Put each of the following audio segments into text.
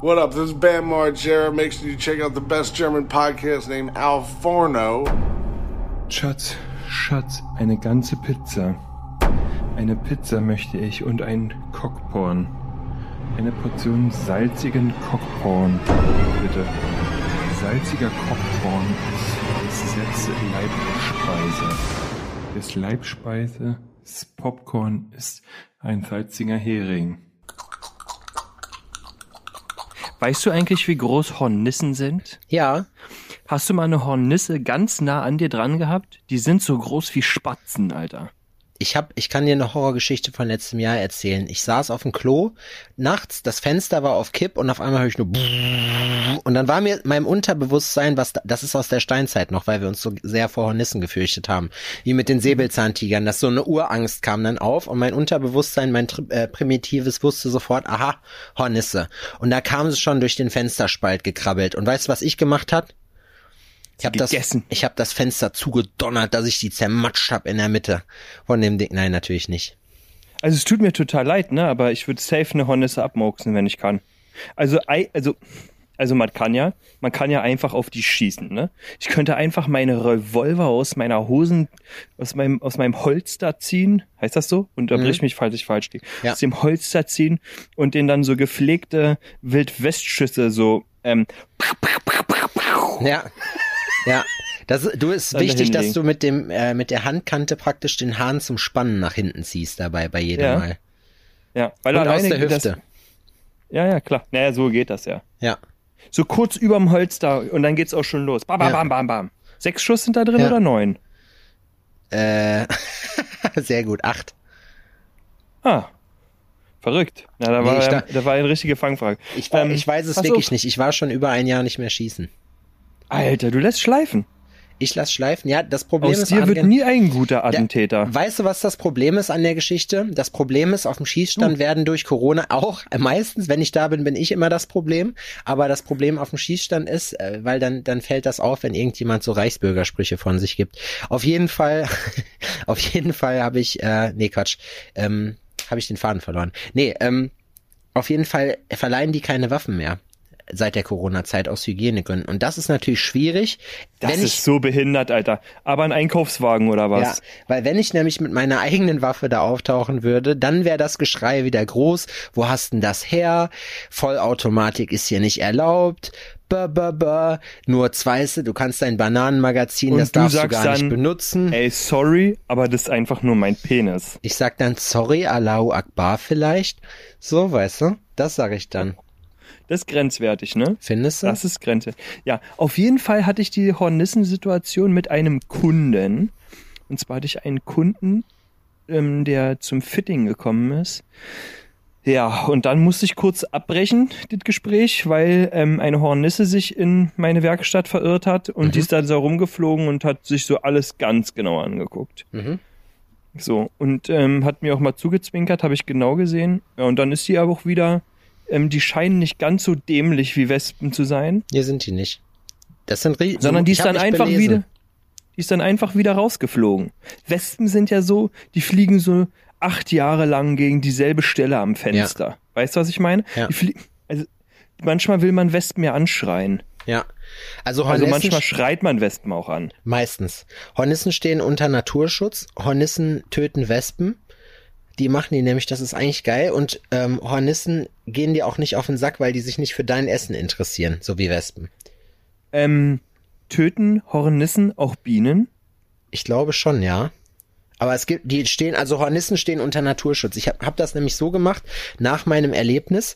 What up? This is Bam Margera. Make sure you check out the best German podcast named Al Forno. Schatz, Schatz, eine ganze Pizza. Eine Pizza möchte ich und ein Cockporn. Eine Portion salzigen Cockporn, bitte. Salziger Cockporn ist das letzte Leibspeise. Das Leibspeise, das Popcorn ist ein salziger Hering. Weißt du eigentlich, wie groß Hornissen sind? Ja, Hast du mal eine Hornisse ganz nah an dir dran gehabt? Die sind so groß wie Spatzen, Alter. Ich hab, ich kann dir eine Horrorgeschichte von letztem Jahr erzählen. Ich saß auf dem Klo, nachts, das Fenster war auf Kipp und auf einmal höre ich nur und dann war mir meinem Unterbewusstsein, was da, das ist aus der Steinzeit noch, weil wir uns so sehr vor Hornissen gefürchtet haben, wie mit den Säbelzahntigern, dass so eine Urangst kam dann auf und mein Unterbewusstsein, mein äh, primitives wusste sofort, aha, Hornisse. Und da kam es schon durch den Fensterspalt gekrabbelt und weißt du, was ich gemacht hat? Ich habe das, ich hab das Fenster zugedonnert, dass ich die zermatscht hab in der Mitte von dem Ding. Nein, natürlich nicht. Also es tut mir total leid, ne? Aber ich würde safe eine Hornisse abmoksen, wenn ich kann. Also, also, also man kann ja, man kann ja einfach auf die schießen, ne? Ich könnte einfach meine Revolver aus meiner Hosen, aus meinem, aus meinem Holster ziehen. Heißt das so? Unterbrich mich, falls ich falsch liege. Ja. Aus dem Holster ziehen und den dann so gepflegte Wildwestschüsse so, ähm, Ja, ja. Das, du ist Dann wichtig, dass du mit dem äh, mit der Handkante praktisch den Hahn zum Spannen nach hinten ziehst dabei bei jedem Ja. Mal. ja, weil Und aus der das- Hüfte. ja, ja, klar. Naja, so geht das ja. Ja. So kurz überm Holster und dann geht's auch schon los. Bam, bam, Ja. bam, bam, bam. Sechs Schuss sind da drin Ja. oder neun? Äh, sehr gut. Acht. Ah, verrückt. Na, da Nee, war, da- da war eine richtige Fangfrage. Ich, Ähm, ich weiß es wirklich auf. nicht. Ich war schon über ein Jahr nicht mehr schießen. Alter, du lässt schleifen. Ich lass schleifen. Ja, das Problem Aus ist, dir wird nie ein guter Attentäter. Weißt du, was das Problem ist an der Geschichte? Das Problem ist, auf dem Schießstand werden durch Corona auch, äh, meistens, wenn ich da bin, bin ich immer das Problem. Aber das Problem auf dem Schießstand ist, äh, weil dann, dann fällt das auf, wenn irgendjemand so Reichsbürgersprüche von sich gibt. Auf jeden Fall, auf jeden Fall habe ich, äh, nee, Quatsch, ähm, habe ich den Faden verloren. Nee, ähm, auf jeden Fall verleihen die keine Waffen mehr seit der Corona-Zeit aus Hygienegründen. Und das ist natürlich schwierig. das wenn ich ist so behindert, Alter. Aber ein Einkaufswagen oder was? ja, weil wenn ich nämlich mit meiner eigenen Waffe da auftauchen würde, dann wäre das Geschrei wieder groß. Wo hast denn das her? Vollautomatik ist hier nicht erlaubt. Bäh, bäh, bäh. Nur zweiste, du kannst dein Bananenmagazin, Und das du darfst du gar nicht dann, benutzen. Ey, sorry, aber das ist einfach nur mein Penis. Ich sag dann, sorry, Allahu Akbar vielleicht. So, weißt du? Das sag ich dann. Das ist grenzwertig, ne? Findest du? Das ist Grenze. Ja, auf jeden Fall hatte ich die Hornissen-Situation mit einem Kunden. Und zwar hatte ich einen Kunden, ähm, der zum Fitting gekommen ist. Ja, und dann musste ich kurz abbrechen, das Gespräch, weil ähm, eine Hornisse sich in meine Werkstatt verirrt hat und die ist da so rumgeflogen und hat sich so alles ganz genau angeguckt. Mhm. So, und ähm, hat mir auch mal zugezwinkert, habe ich genau gesehen. Ja, und dann ist sie aber auch wieder, ähm, die scheinen nicht ganz so dämlich wie Wespen zu sein, Hier sind die nicht. Das sind rie- sondern die ist dann einfach belesen. wieder, die ist dann einfach wieder rausgeflogen. Wespen sind ja so, die fliegen so acht Jahre lang gegen dieselbe Stelle am Fenster. Weißt du, was ich meine? Ja. Die also, manchmal will man Wespen ja anschreien. Ja. Also, Also Hornissen manchmal schreit man Wespen auch an. Meistens. Hornissen stehen unter Naturschutz. Hornissen töten Wespen. Die machen die nämlich, das ist eigentlich geil. Und ähm, Hornissen gehen dir auch nicht auf den Sack, weil die sich nicht für dein Essen interessieren, so wie Wespen. Ähm, töten Hornissen auch Bienen? Ich glaube schon, ja. Aber es gibt, die stehen, also Hornissen stehen unter Naturschutz. Ich habe hab das nämlich so gemacht, nach meinem Erlebnis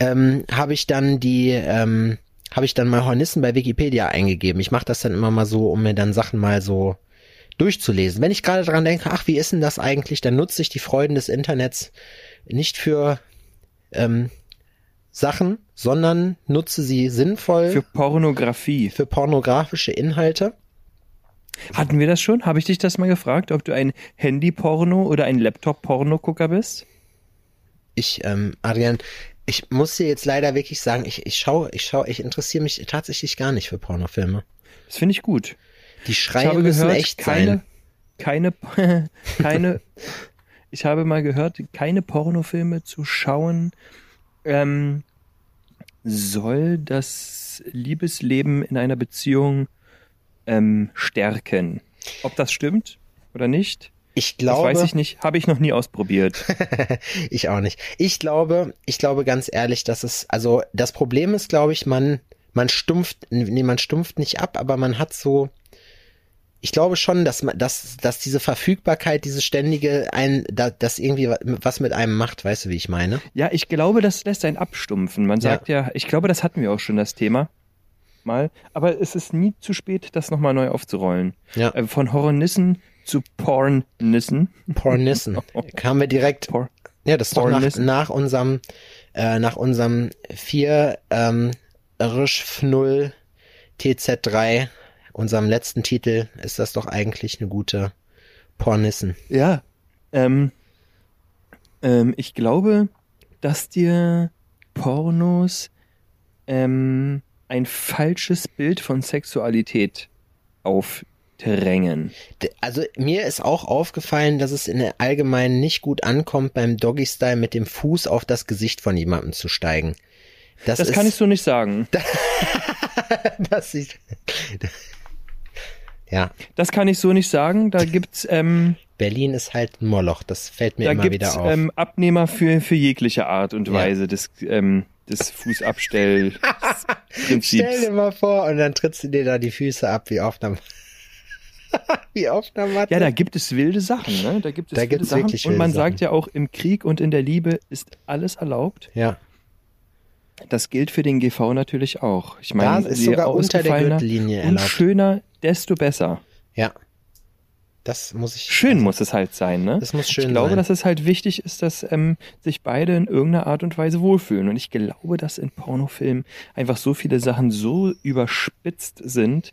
ähm, habe ich dann die, ähm, habe ich dann mal Hornissen bei Wikipedia eingegeben. Ich mache das dann immer mal so, um mir dann Sachen mal so durchzulesen. Wenn ich gerade dran denke, ach, wie ist denn das eigentlich, dann nutze ich die Freuden des Internets nicht für ähm, Sachen, sondern nutze sie sinnvoll Für Pornografie. für pornografische Inhalte. Hatten wir das schon? Habe ich dich das mal gefragt, ob du ein Handy-Porno oder ein Laptop-Porno-Gucker bist? Ich, ähm, Adrian, ich muss dir jetzt leider wirklich sagen, ich, ich schaue, ich schaue, ich interessiere mich tatsächlich gar nicht für Pornofilme. Das finde ich gut. Die Ich Schreie habe müssen gehört, echt keine, sein. keine, keine, ich habe mal gehört, keine Pornofilme zu schauen, ähm, soll das Liebesleben in einer Beziehung ähm, stärken. Ob das stimmt oder nicht, Ich glaube, das weiß ich nicht. Habe ich noch nie ausprobiert. ich auch nicht. Ich glaube, ich glaube ganz ehrlich, dass es, also das Problem ist, glaube ich, man, man stumpft, nee, man stumpft nicht ab, aber man hat so, ich glaube schon, dass man, dass, dass diese Verfügbarkeit, diese ständige, ein, da, das irgendwie wa- was mit einem macht, weißt du, wie ich meine? Ja, ich glaube, das lässt einen abstumpfen. Man Ja. sagt ja, ich glaube, das hatten wir auch schon das Thema mal. Aber es ist nie zu spät, das nochmal neu aufzurollen. Ja. Äh, Von Horrornissen zu Pornnissen. Pornissen. Kamen wir direkt, Por ja, das ist doch nach, Pornissen. nach unserem, äh, nach unserem 4, ähm, Risch 0 TZ3, unserem letzten Titel, ist das doch eigentlich eine gute Pornissen. Ja. Ähm, ähm, ich glaube, dass dir Pornos ähm, ein falsches Bild von Sexualität aufdrängen. Also mir ist auch aufgefallen, dass es in der Allgemeinen nicht gut ankommt, beim Doggy-Style mit dem Fuß auf das Gesicht von jemandem zu steigen. Das, Das ist, kann ich so nicht sagen. das ist, ja, Das kann ich so nicht sagen. Da gibt's ähm, Berlin ist halt ein Moloch, das fällt mir da immer wieder auf. ähm, Abnehmer für für jegliche Art und Ja. Weise des ähm, des Stell dir Fußabstellprinzips. mal vor und dann trittst du dir da die Füße ab wie auf einer, wie auf einer Matte. Ja, da gibt es wilde Sachen, ne? Da gibt es Da wilde Sachen. wirklich und man wilde sagt Sachen. ja auch, im Krieg und in der Liebe ist alles erlaubt. ja. Das gilt für den GV natürlich auch. Ich meine, ist je sogar unter der Gürtellinie erlaubt. schöner, desto besser. Ja. Das muss ich. Schön also, muss es halt sein, ne? Das muss schön ich glaube, sein. dass es halt wichtig ist, dass ähm, sich beide in irgendeiner Art und Weise wohlfühlen. Und ich glaube, dass in Pornofilmen einfach so viele Sachen so überspitzt sind,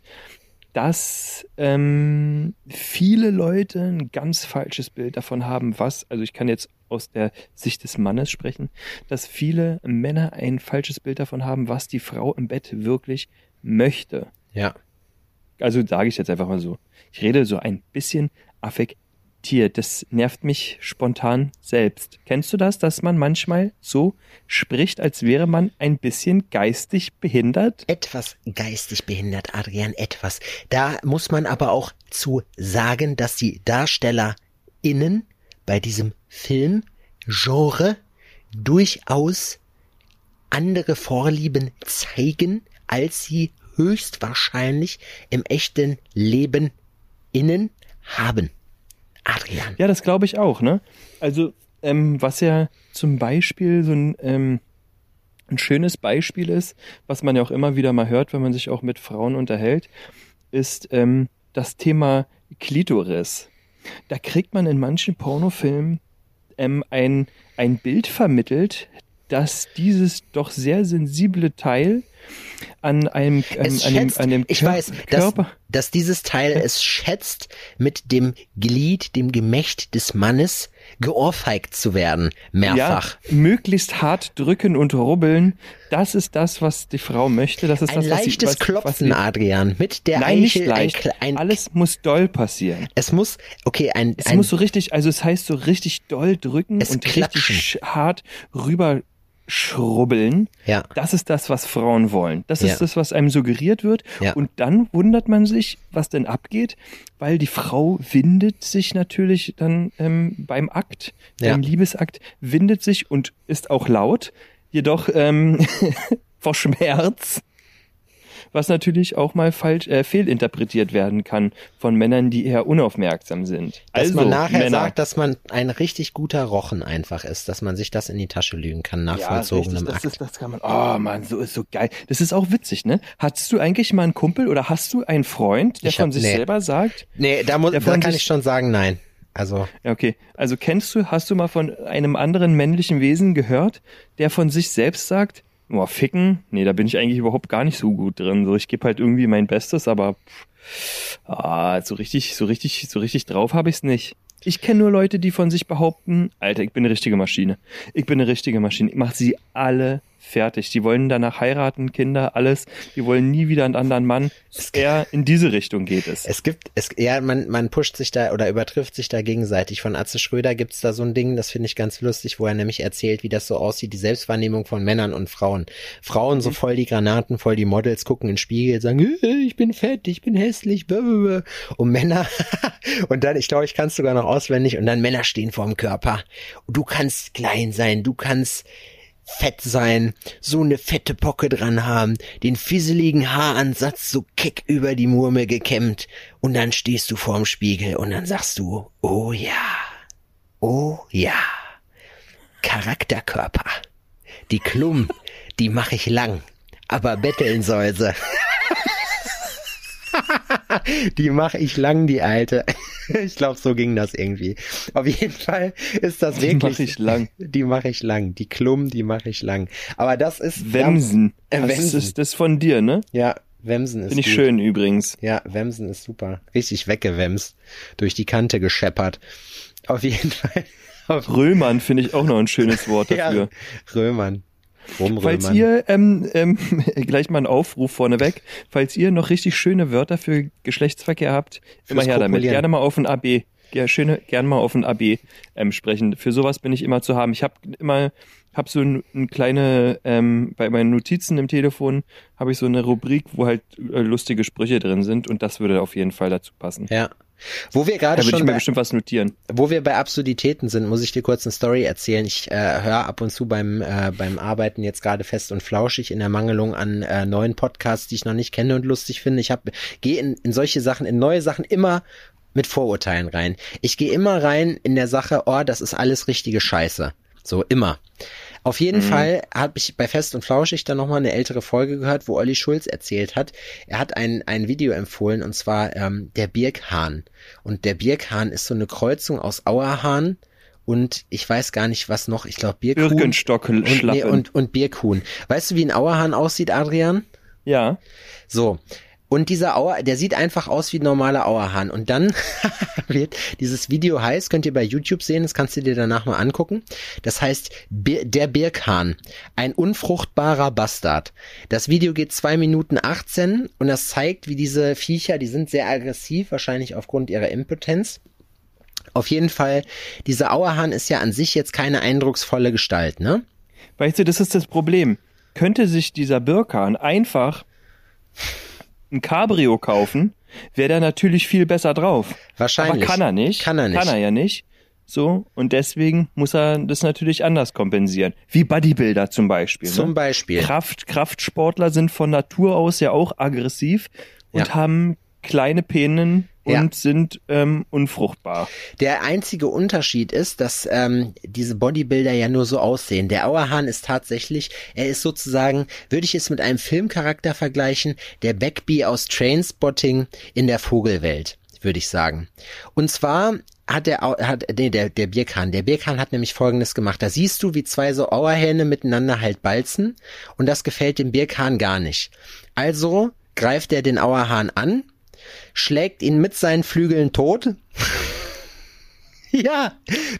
dass ähm, viele Leute ein ganz falsches Bild davon haben, was, also ich kann jetzt aus der Sicht des Mannes sprechen, dass viele Männer ein falsches Bild davon haben, was die Frau im Bett wirklich möchte. Ja. Also sage ich jetzt einfach mal so. Ich rede so ein bisschen affektiert. Das nervt mich spontan selbst. Kennst du das, dass man manchmal so spricht, als wäre man ein bisschen geistig behindert? etwas geistig behindert, Adrian, etwas. Da muss man aber auch zu sagen, dass die DarstellerInnen bei diesem Filmgenre durchaus andere Vorlieben zeigen, als sie höchstwahrscheinlich im echten Leben innen haben. Adrian. Ja, das glaube ich auch, ne? Also, ähm, was ja zum Beispiel so ein, ähm, ein schönes Beispiel ist, was man ja auch immer wieder mal hört, wenn man sich auch mit Frauen unterhält, ist ähm, das Thema Klitoris. Da kriegt man in manchen Pornofilmen ähm, ein, ein Bild vermittelt, dass dieses doch sehr sensible Teil an einem, an, Es an dem, an dem ich Kör- weiß, dass, Körper. dass dieses Teil es schätzt, mit dem Glied, dem Gemächt des Mannes geohrfeigt zu werden, mehrfach. Ja, möglichst hart drücken und rubbeln. Das ist das, was die Frau möchte. Das ist ein das, was sie, leichtes was, was Klopfen, sie, Adrian, mit der Nein, nicht Eichel leicht. ein, ein Alles muss doll passieren. es muss, okay, ein, Es ein muss so richtig, also es heißt so richtig doll drücken Es und klatschen. richtig hart rüber schrubbeln. ja, Das ist das, was Frauen wollen. Das ist Ja. das, was einem suggeriert wird. Ja. Und dann wundert man sich, was denn abgeht, weil die Frau windet sich natürlich dann ähm, beim Akt, Ja. beim Liebesakt, windet sich und ist auch laut, jedoch ähm, vor Schmerz, was natürlich auch mal falsch äh, fehlinterpretiert werden kann von Männern, die eher unaufmerksam sind. dass also man nachher Männer, sagt, dass man ein richtig guter Rochen einfach ist, dass man sich das in die Tasche lügen kann nach Ja, vollzogenem richtig, Akt. das, ist, das kann man. Oh Mann, so ist so geil. Das ist auch witzig, ne? Hattest du eigentlich mal einen Kumpel oder hast du einen Freund, der hab- von sich nee. selber sagt? nee, da, muss, da kann ich schon sagen, nein. Also, okay. Also kennst du, hast du mal von einem anderen männlichen Wesen gehört, der von sich selbst sagt, boah, ficken? Nee, da bin ich eigentlich überhaupt gar nicht so gut drin. So, ich gebe halt irgendwie mein Bestes, aber pff, ah, so richtig, so richtig, so richtig drauf habe ich's nicht. Ich kenne nur Leute, die von sich behaupten, Alter, ich bin eine richtige Maschine. Ich bin eine richtige Maschine. Ich mache sie alle Fertig. Die wollen danach heiraten, Kinder, alles. Die wollen nie wieder einen anderen Mann. Eher in diese Richtung geht es. Es gibt, es, ja, man, man pusht sich da oder übertrifft sich da gegenseitig. Von Atze Schröder gibt's da so ein Ding, das finde ich ganz lustig, wo er nämlich erzählt, wie das so aussieht, die Selbstwahrnehmung von Männern und Frauen. Frauen so voll die Granaten, voll die Models, gucken in den Spiegel, sagen, äh, ich bin fett, ich bin hässlich, blablabla. und Männer, und dann, ich glaube, ich kann es sogar noch auswendig, und dann Männer stehen vorm Körper. Du kannst klein sein, du kannst fett sein, so eine fette Pocke dran haben, den fieseligen Haaransatz so keck über die Murmel gekämmt und dann stehst du vorm Spiegel und dann sagst du, oh ja, oh ja, Charakterkörper, die Klum, die mach ich lang, aber betteln soll sie. die mache ich lang, die alte. Ich glaube, so ging das irgendwie. Auf jeden Fall ist das Die wirklich. mach ich lang. Die mache ich lang. Die Klum, die mache ich lang. Aber das ist Wemsen. Äh, Das Wemsen. ist das von dir, ne? Ja, Wemsen ist Finde ich gut. schön übrigens. Ja, Wemsen ist super. Richtig weggewemst. Durch die Kante gescheppert. Auf jeden Fall. Auf, Römern finde ich auch noch ein schönes Wort ja, dafür. Römern. Rumrömern. Falls ihr, ähm, ähm, gleich mal ein Aufruf vorneweg, falls ihr noch richtig schöne Wörter für Geschlechtsverkehr habt, immer Fürs her damit. Gerne mal auf ein AB, ja, schöne, gerne mal auf ein AB ähm, sprechen. Für sowas bin ich immer zu haben. Ich habe immer, habe so ein, ein kleine, ähm, bei meinen Notizen im Telefon habe ich so eine Rubrik, wo halt äh, lustige Sprüche drin sind und das würde auf jeden Fall dazu passen. ja. Wo wir gerade schon bei, bestimmt was notieren. Wo wir bei Absurditäten sind, muss ich dir kurz eine Story erzählen. Ich äh, höre ab und zu beim, äh, beim Arbeiten jetzt gerade fest und flauschig in Ermangelung an äh, neuen Podcasts, die ich noch nicht kenne und lustig finde. Ich hab, gehe in, in solche Sachen, in neue Sachen immer mit Vorurteilen rein. Ich gehe immer rein in der Sache, oh, das ist alles richtige Scheiße. So, immer. Auf jeden Fall habe ich bei Fest und Flauschig dann nochmal eine ältere Folge gehört, wo Olli Schulz erzählt hat. Er hat ein, ein Video empfohlen und zwar ähm, der Birkhahn. Und der Birkhahn ist so eine Kreuzung aus Auerhahn und ich weiß gar nicht was noch. Ich glaube Birkhuhn und, nee, und, und Birkhuhn. Weißt du, wie ein Auerhahn aussieht, Adrian? ja. So. Und dieser Auer, der sieht einfach aus wie ein normaler Auerhahn. Und dann wird dieses Video heißt, könnt ihr bei YouTube sehen, das kannst du dir danach mal angucken. Das heißt der Birkhahn, ein unfruchtbarer Bastard. Das Video geht zwei Minuten 18 und das zeigt, wie diese Viecher, die sind sehr aggressiv, wahrscheinlich aufgrund ihrer Impotenz. Auf jeden Fall, dieser Auerhahn ist ja an sich jetzt keine eindrucksvolle Gestalt, ne? Weißt du, das ist das Problem. Könnte sich dieser Birkan einfach ein Cabrio kaufen, wäre der natürlich viel besser drauf. Wahrscheinlich. Aber kann er nicht. Kann er nicht. Kann er ja nicht. So, und deswegen muss er das natürlich anders kompensieren. Wie Bodybuilder zum Beispiel. Zum ne? Beispiel. Kraft, Kraftsportler sind von Natur aus ja auch aggressiv und Ja. haben kleine Penen und Ja. sind ähm, unfruchtbar. Der einzige Unterschied ist, dass ähm, diese Bodybuilder ja nur so aussehen. Der Auerhahn ist tatsächlich, er ist sozusagen, würde ich es mit einem Filmcharakter vergleichen, der Backbee aus Trainspotting in der Vogelwelt, würde ich sagen. Und zwar hat der, hat, nee, der, der Birkan, der Birkan hat nämlich folgendes gemacht. Da siehst du, wie zwei so Auerhähne miteinander halt balzen und das gefällt dem Birkan gar nicht. Also greift er den Auerhahn an, schlägt ihn mit seinen Flügeln tot ja,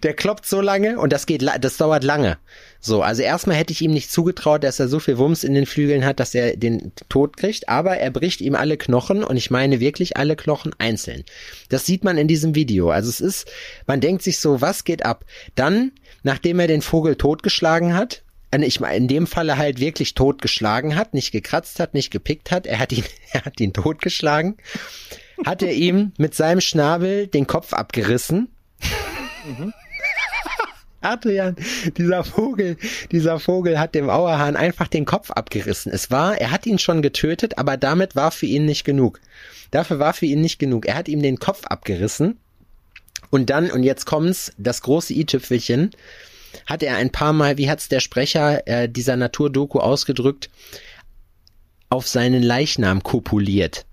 der kloppt so lange und das geht, das dauert lange. So, also erstmal hätte ich ihm nicht zugetraut, dass er so viel Wumms in den Flügeln hat, dass er den Tod kriegt, aber er bricht ihm alle Knochen und ich meine wirklich alle Knochen einzeln. Das sieht man in diesem Video. Also es ist, man denkt sich so, was geht ab? Dann, nachdem er den Vogel totgeschlagen hat, ich meine, in dem Falle halt wirklich totgeschlagen hat, nicht gekratzt hat, nicht gepickt hat, er hat ihn, er hat ihn totgeschlagen, hat er ihm mit seinem Schnabel den Kopf abgerissen Adrian, dieser Vogel, dieser Vogel hat dem Auerhahn einfach den Kopf abgerissen. Es war, er hat ihn schon getötet, aber damit war für ihn nicht genug. Dafür war für ihn nicht genug. Er hat ihm den Kopf abgerissen. Und dann, und jetzt kommt's, das große i-Tüpfelchen, hat er ein paar Mal, wie hat's der Sprecher äh, dieser Naturdoku ausgedrückt, auf seinen Leichnam kopuliert.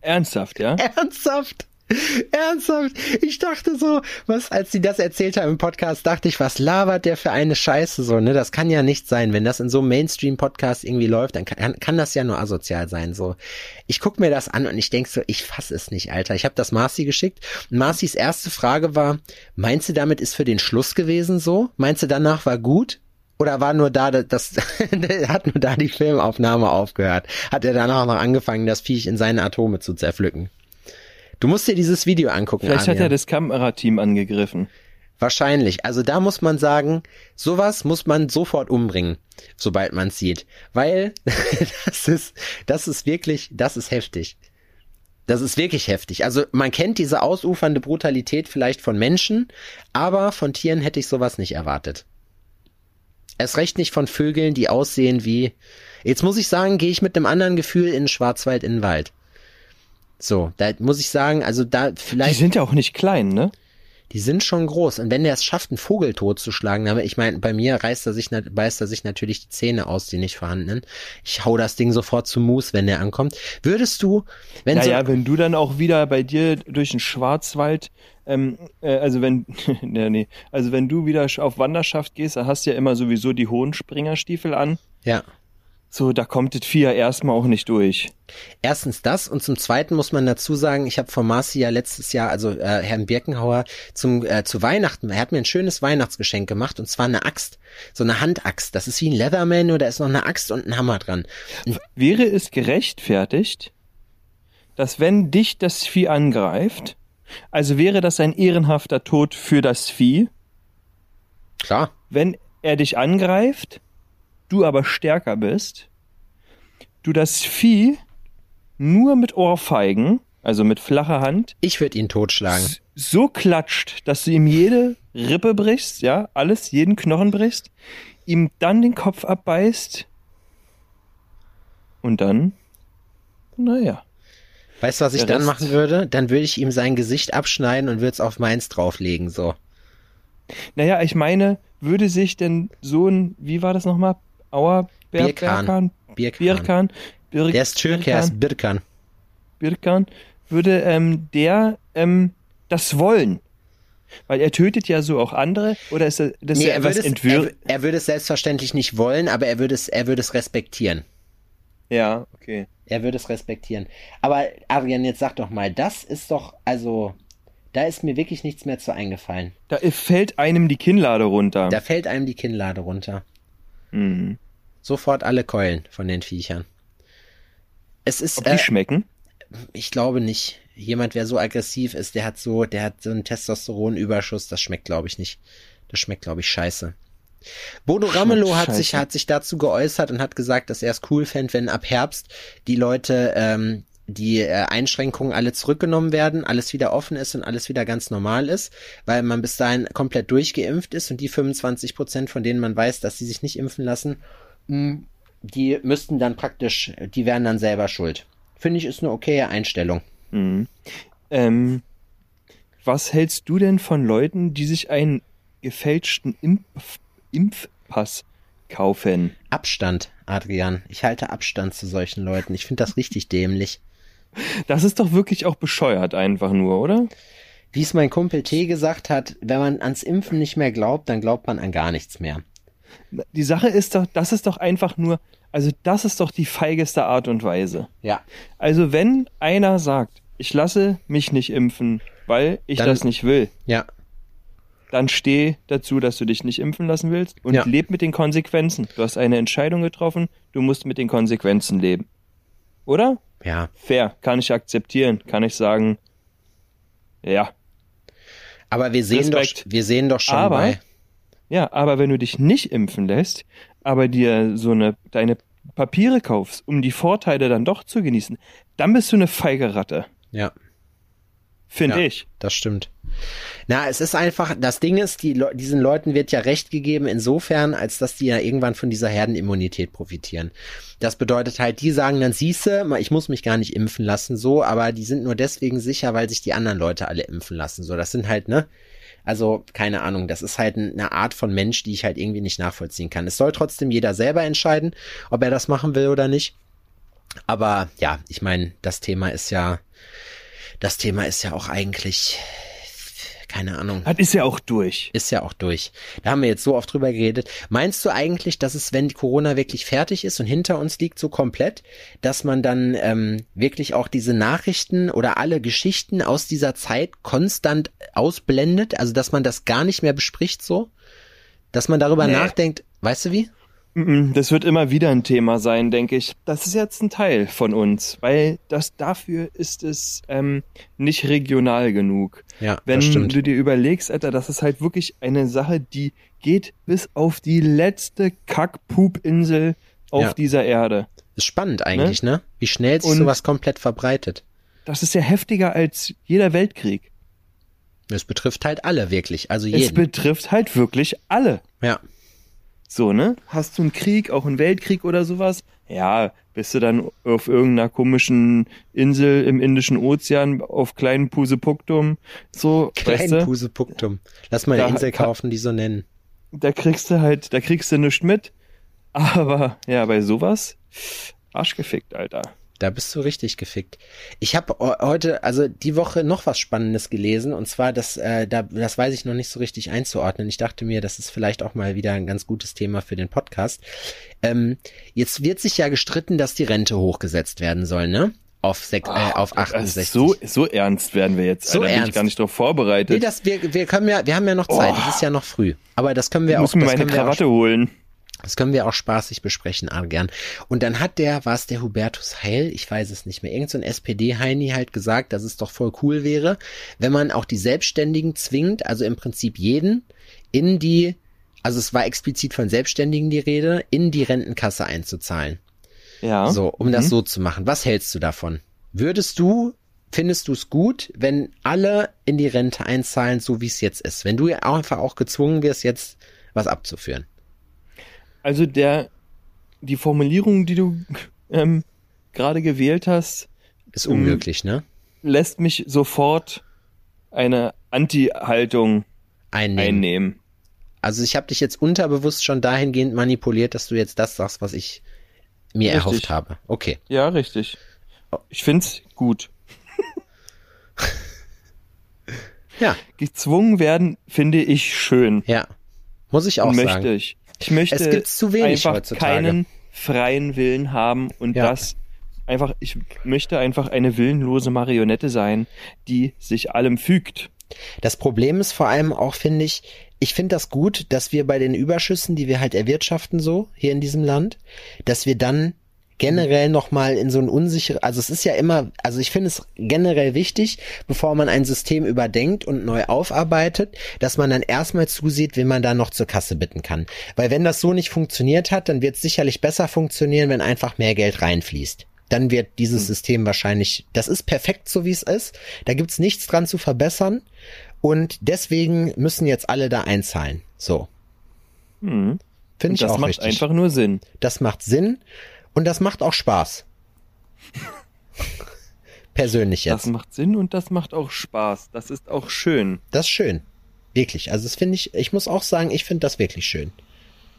Ernsthaft, ja? Ernsthaft? Ernsthaft? Ich dachte so, was, als sie das erzählt haben im Podcast, dachte ich, was labert der für eine Scheiße so, ne? Das kann ja nicht sein. Wenn das in so einem Mainstream-Podcast irgendwie läuft, dann kann, kann das ja nur asozial sein, so. Ich guck mir das an und ich denk so, ich fass es nicht, Alter. Ich habe das Marci geschickt und Marcis erste Frage war, meinst du damit ist für den Schluss gewesen so? Meinst du danach war gut? Oder war nur da, das, hat nur da die Filmaufnahme aufgehört? Hat er danach noch angefangen, das Viech in seine Atome zu zerpflücken? Du musst dir dieses Video angucken. Vielleicht Adrian. hat er das Kamerateam angegriffen. Wahrscheinlich. Also da muss man sagen, sowas muss man sofort umbringen, sobald man es sieht. Weil das ist, das ist wirklich, das ist heftig. Das ist wirklich heftig. Also man kennt diese ausufernde Brutalität vielleicht von Menschen, aber von Tieren hätte ich sowas nicht erwartet. Erst recht nicht von Vögeln, die aussehen wie. Jetzt muss ich sagen, gehe ich mit einem anderen Gefühl in den Schwarzwald in den Wald. So, da muss ich sagen, also da Die vielleicht. sind ja auch nicht klein, ne? Die sind schon groß. Und wenn der es schafft, einen Vogel totzuschlagen, aber ich meine, bei mir reißt er sich, beißt er sich natürlich die Zähne aus, die nicht vorhandenen. Ich hau das Ding sofort zu Mus, wenn der ankommt. Würdest du, wenn Naja, so, wenn du dann auch wieder bei dir durch den Schwarzwald, ähm, äh, also wenn, nee, nee, also wenn du wieder auf Wanderschaft gehst, da hast du ja immer sowieso die hohen Springerstiefel an. ja. So, da kommt das Vieh ja erstmal auch nicht durch. Erstens das und zum Zweiten muss man dazu sagen, ich habe von Marci ja letztes Jahr, also äh, Herrn Birkenhauer, zum äh, zu Weihnachten, er hat mir ein schönes Weihnachtsgeschenk gemacht und zwar eine Axt, so eine Handaxt. Das ist wie ein Leatherman oder ist noch eine Axt und ein Hammer dran. Wäre es gerechtfertigt, dass wenn dich das Vieh angreift, also wäre das ein ehrenhafter Tod für das Vieh, Klar, wenn er dich angreift, du aber stärker bist, du das Vieh nur mit Ohrfeigen, also mit flacher Hand, ich würde ihn totschlagen. so klatscht, dass du ihm jede Rippe brichst, ja, alles, jeden Knochen brichst, ihm dann den Kopf abbeißt und dann, naja. Weißt du, was ich dann machen würde? Dann würde ich ihm sein Gesicht abschneiden und würde es auf meins drauflegen, so. Naja, ich meine, würde sich denn so ein, wie war das nochmal? Auer Ber Birkan. Birkan. Birkan? Bir Der ist Türke, er ist Birkan. Birkan, würde ähm, der ähm, das wollen? Weil er tötet ja so auch andere, oder ist das, das Nee, er etwas würde, es, er, er würde es selbstverständlich nicht wollen, aber er würde es, er würde es respektieren. Ja, okay. Er würde es respektieren. Aber Adrian, jetzt sag doch mal, das ist doch, also, da ist mir wirklich nichts mehr zu eingefallen. Da fällt einem die Kinnlade runter. Da fällt einem die Kinnlade runter. Mhm. Sofort alle Keulen von den Viechern. Es ist, Ob die äh, schmecken? ich glaube nicht. Jemand, wer so aggressiv ist, der hat so, der hat so einen Testosteronüberschuss, das schmeckt, glaube ich, nicht. Das schmeckt, glaube ich, scheiße. Bodo Ramelow hat sich, hat sich dazu geäußert und hat gesagt, dass er es cool fände, wenn ab Herbst die Leute, ähm, die äh, Einschränkungen alle zurückgenommen werden, alles wieder offen ist und alles wieder ganz normal ist, weil man bis dahin komplett durchgeimpft ist und die 25 Prozent, von denen man weiß, dass sie sich nicht impfen lassen, die müssten dann praktisch, die wären dann selber schuld. Finde ich, ist eine okaye Einstellung. Mhm. Ähm, was hältst du denn von Leuten, die sich einen gefälschten Impf Impfpass kaufen? Abstand, Adrian. Ich halte Abstand zu solchen Leuten. Ich finde das richtig dämlich. Das ist doch wirklich auch bescheuert einfach nur, oder? Wie es mein Kumpel T gesagt hat, wenn man ans Impfen nicht mehr glaubt, dann glaubt man an gar nichts mehr. Die Sache ist doch, das ist doch einfach nur, also das ist doch die feigeste Art und Weise. Ja. Also wenn einer sagt, ich lasse mich nicht impfen, weil ich Dann- das nicht will, Ja. dann steh dazu, dass du dich nicht impfen lassen willst und Ja. leb mit den Konsequenzen. Du hast eine Entscheidung getroffen, du musst mit den Konsequenzen leben. Oder? Ja. Fair, kann ich akzeptieren, kann ich sagen, ja. Aber wir sehen doch, wir sehen doch schon Aber- bei. Ja, aber wenn du dich nicht impfen lässt, aber dir so eine, deine Papiere kaufst, um die Vorteile dann doch zu genießen, dann bist du eine feige Ratte. Ja. Finde Ja. ich. Das stimmt. Na, es ist einfach, das Ding ist, die, Le- diesen Leuten wird ja Recht gegeben insofern, als dass die ja irgendwann von dieser Herdenimmunität profitieren. Das bedeutet halt, die sagen dann, siehste, ich muss mich gar nicht impfen lassen, so, aber die sind nur deswegen sicher, weil sich die anderen Leute alle impfen lassen, so. Das sind halt, ne? Also, keine Ahnung, das ist halt eine Art von Mensch, die ich halt irgendwie nicht nachvollziehen kann. Es soll trotzdem jeder selber entscheiden, ob er das machen will oder nicht. Aber ja, ich meine, das Thema ist ja, das Thema ist ja auch eigentlich, keine Ahnung. Das ist ja auch durch. Ist ja auch durch. Da haben wir jetzt so oft drüber geredet. Meinst du eigentlich, dass es, wenn Corona wirklich fertig ist und hinter uns liegt, so komplett, dass man dann ähm, wirklich auch diese Nachrichten oder alle Geschichten aus dieser Zeit konstant ausblendet? Also dass man das gar nicht mehr bespricht so? Dass man darüber Nee. nachdenkt, weißt du wie? Das wird immer wieder ein Thema sein, denke ich. Das ist jetzt ein Teil von uns, weil das dafür ist es ähm, nicht regional genug. Ja, Wenn das stimmt. du dir überlegst, Alter, das ist halt wirklich eine Sache, die geht bis auf die letzte Kack-Pup-Insel auf Ja. dieser Erde. Ist spannend eigentlich, ne? Wie schnell sich Und- sowas komplett verbreitet. Das ist ja heftiger als jeder Weltkrieg. Es betrifft halt alle wirklich, also Es jeden. betrifft halt wirklich alle. Ja, So, ne? Hast du einen Krieg, auch einen Weltkrieg oder sowas? Ja, bist du dann auf irgendeiner komischen Insel im Indischen Ozean auf kleinen Pusepuktum, so, klein weißt du? Pusepuktum. Lass mal eine Da- Insel kaufen, die so nennen. Da kriegst du halt, da kriegst du nichts mit. Aber, ja, bei sowas, arschgefickt, Alter. Da bist du richtig gefickt. Ich habe heute, also die Woche noch was Spannendes gelesen und zwar, das, äh, da, das weiß ich noch nicht so richtig einzuordnen. Ich dachte mir, das ist vielleicht auch mal wieder ein ganz gutes Thema für den Podcast. Ähm, jetzt wird sich ja gestritten, dass die Rente hochgesetzt werden soll, ne? Auf, sek äh, auf 68. So, so ernst werden wir jetzt. So Alter, bin ernst. ich gar nicht drauf vorbereitet. Nee, das, wir, wir können ja, wir haben ja noch Zeit. Oh. Es ist ja noch früh. Aber das können wir ich auch, muss mir meine Krawatte holen. Das können wir auch spaßig besprechen, Argern. Und dann hat der, war es der Hubertus Heil, ich weiß es nicht mehr, irgend so ein SPD-Heini halt gesagt, dass es doch voll cool wäre, wenn man auch die Selbstständigen zwingt, also im Prinzip jeden, in die, also es war explizit von Selbstständigen die Rede, in die Rentenkasse einzuzahlen. Ja. So, um das so zu machen. Was hältst du davon? Würdest du, findest du es gut, wenn alle in die Rente einzahlen, so wie es jetzt ist? Wenn du ja einfach auch gezwungen wirst, jetzt was abzuführen? Also der, die Formulierung, die du ähm, gerade gewählt hast, Ist Ähm, unmöglich, ne? lässt mich sofort eine Anti-Haltung Einnehmen. einnehmen. Also ich habe dich jetzt unterbewusst schon dahingehend manipuliert, dass du jetzt das sagst, was ich mir Richtig. erhofft habe. Okay. Ja, richtig. Ich find's gut. Ja, Gezwungen werden finde ich schön. ja. Muss ich auch möchte sagen. ich. Ich möchte Es gibt's zu wenig einfach heutzutage. keinen freien Willen haben und Ja. das einfach, ich möchte einfach eine willenlose Marionette sein, die sich allem fügt. Das Problem ist vor allem auch, finde ich, ich finde das gut, dass wir bei den Überschüssen, die wir halt erwirtschaften so hier in diesem Land, dass wir dann generell nochmal in so ein unsichere, also es ist ja immer, also ich finde es generell wichtig, bevor man ein System überdenkt und neu aufarbeitet, dass man dann erstmal zusieht, wen man da noch zur Kasse bitten kann. Weil wenn das so nicht funktioniert hat, dann wird es sicherlich besser funktionieren, wenn einfach mehr Geld reinfließt. Dann wird dieses System wahrscheinlich, das ist perfekt so wie es ist, da gibt's nichts dran zu verbessern und deswegen müssen jetzt alle da einzahlen. So. Mhm. Finde ich das auch macht richtig. einfach nur Sinn. Das macht Sinn und das macht auch Spaß. Persönlich Das jetzt. macht Sinn und das macht auch Spaß. Das ist auch schön. Das ist schön. Wirklich. Also das finde ich, ich muss auch sagen, ich finde das wirklich schön.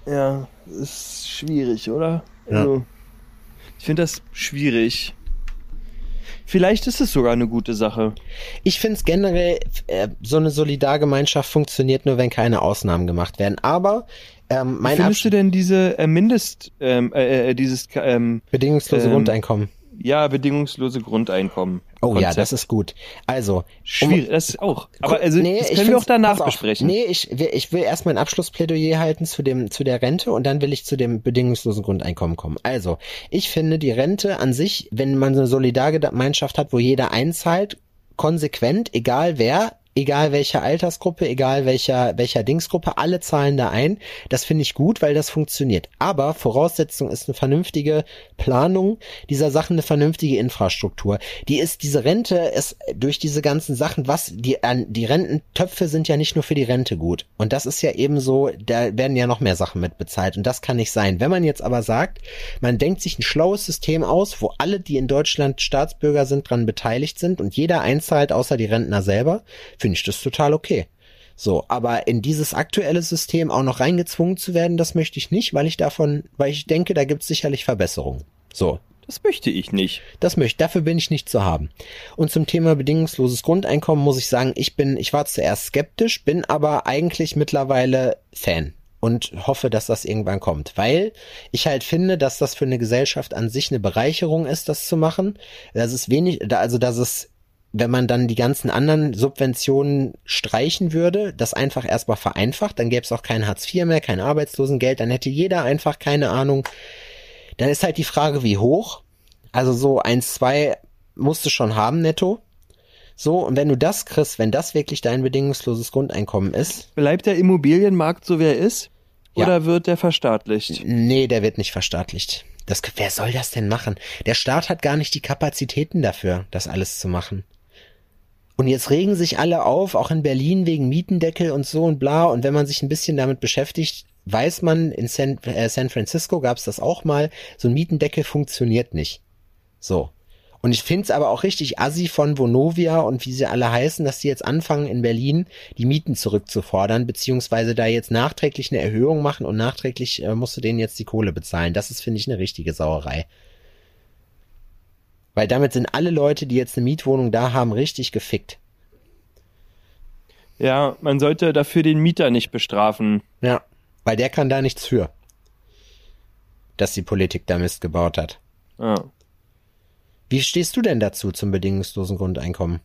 Ja, ist schwierig, oder? Ja. Also, ich finde das schwierig. Vielleicht ist es sogar eine gute Sache. Ich finde es generell, äh, so eine Solidargemeinschaft funktioniert nur, wenn keine Ausnahmen gemacht werden. Aber ähm, Wie mein findest du Absch denn diese äh, Mindest, ähm, äh, äh, dieses, ähm, bedingungslose ähm, Grundeinkommen. ja, bedingungslose Grundeinkommen? Oh ja, Konzept? das ist gut. Also, schwierig. Das ist auch. Aber also, Nee, das ich können wir auch danach besprechen. Nee, ich, will- ich will erstmal ein Abschlussplädoyer halten zu dem, zu der Rente und dann will ich zu dem bedingungslosen Grundeinkommen kommen. Also, ich finde die Rente an sich, wenn man so eine Solidargemeinschaft hat, wo jeder einzahlt, konsequent, egal wer, egal welcher Altersgruppe, egal welcher, welcher Dingsgruppe, alle zahlen da ein. Das finde ich gut, weil das funktioniert. Aber Voraussetzung ist eine vernünftige Planung dieser Sachen, eine vernünftige Infrastruktur. Die ist, diese Rente ist durch diese ganzen Sachen, was, die, die Rententöpfe sind ja nicht nur für die Rente gut. Und das ist ja eben so, da werden ja noch mehr Sachen mit bezahlt. Und das kann nicht sein. Wenn man jetzt aber sagt, man denkt sich ein schlaues System aus, wo alle, die in Deutschland Staatsbürger sind, dran beteiligt sind und jeder einzahlt, außer die Rentner selber, finde ich das total okay. So, aber in dieses aktuelle System auch noch reingezwungen zu werden, das möchte ich nicht, weil ich davon, weil ich denke, da gibt es sicherlich Verbesserungen. So, Das möchte ich nicht. Das möchte, dafür bin ich nicht zu haben. Und zum Thema bedingungsloses Grundeinkommen muss ich sagen, ich bin, ich war zuerst skeptisch, bin aber eigentlich mittlerweile Fan und hoffe, dass das irgendwann kommt, weil ich halt finde, dass das für eine Gesellschaft an sich eine Bereicherung ist, das zu machen. Das ist wenig, also dass es wenn man dann die ganzen anderen Subventionen streichen würde, das einfach erstmal vereinfacht, dann gäbe es auch kein Hartz IV mehr, kein Arbeitslosengeld, dann hätte jeder einfach keine Ahnung. Dann ist halt die Frage, wie hoch. Also so eins, zwei musst du schon haben netto. So, und wenn du das kriegst, wenn das wirklich dein bedingungsloses Grundeinkommen ist. Bleibt der Immobilienmarkt so, wie er ist? Ja. Oder wird der verstaatlicht? Nee, der wird nicht verstaatlicht. Das, wer soll das denn machen? Der Staat hat gar nicht die Kapazitäten dafür, das alles zu machen. Und jetzt regen sich alle auf, auch in Berlin wegen Mietendeckel und so und bla. Und wenn man sich ein bisschen damit beschäftigt, weiß man, in San, äh, San Francisco gab es das auch mal, so ein Mietendeckel funktioniert nicht. So. Und ich find's aber auch richtig assi von Vonovia und wie sie alle heißen, dass die jetzt anfangen in Berlin die Mieten zurückzufordern, beziehungsweise da jetzt nachträglich eine Erhöhung machen und nachträglich äh, musst du denen jetzt die Kohle bezahlen. Das ist, finde ich, eine richtige Sauerei. Weil damit sind alle Leute, die jetzt eine Mietwohnung da haben, richtig gefickt. Ja, man sollte dafür den Mieter nicht bestrafen. Ja. Weil der kann da nichts für. Dass die Politik da Mist gebaut hat. Ja. Wie stehst du denn dazu zum bedingungslosen Grundeinkommen?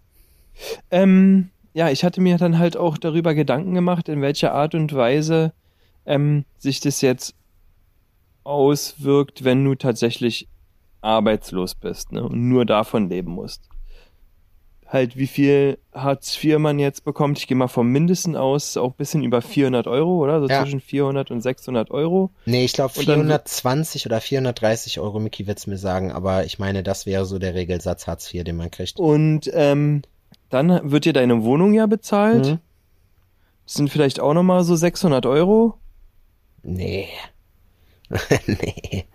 Ähm, ja, ich hatte mir dann halt auch darüber Gedanken gemacht, in welcher Art und Weise ähm, sich das jetzt auswirkt, wenn du tatsächlich arbeitslos bist ne, und nur davon leben musst. Halt, wie viel Hartz IV man jetzt bekommt, ich gehe mal vom Mindesten aus, auch ein bisschen über 400 Euro, oder? So Ja. zwischen 400 und 600 Euro. Nee, ich glaube Und dann- 420 oder 430 Euro, Mickey wird's mir sagen, aber ich meine, das wäre so der Regelsatz Hartz IV, den man kriegt. Und ähm, dann wird dir deine Wohnung ja bezahlt. Mhm. Das sind vielleicht auch nochmal so 600 Euro. Nee. nee.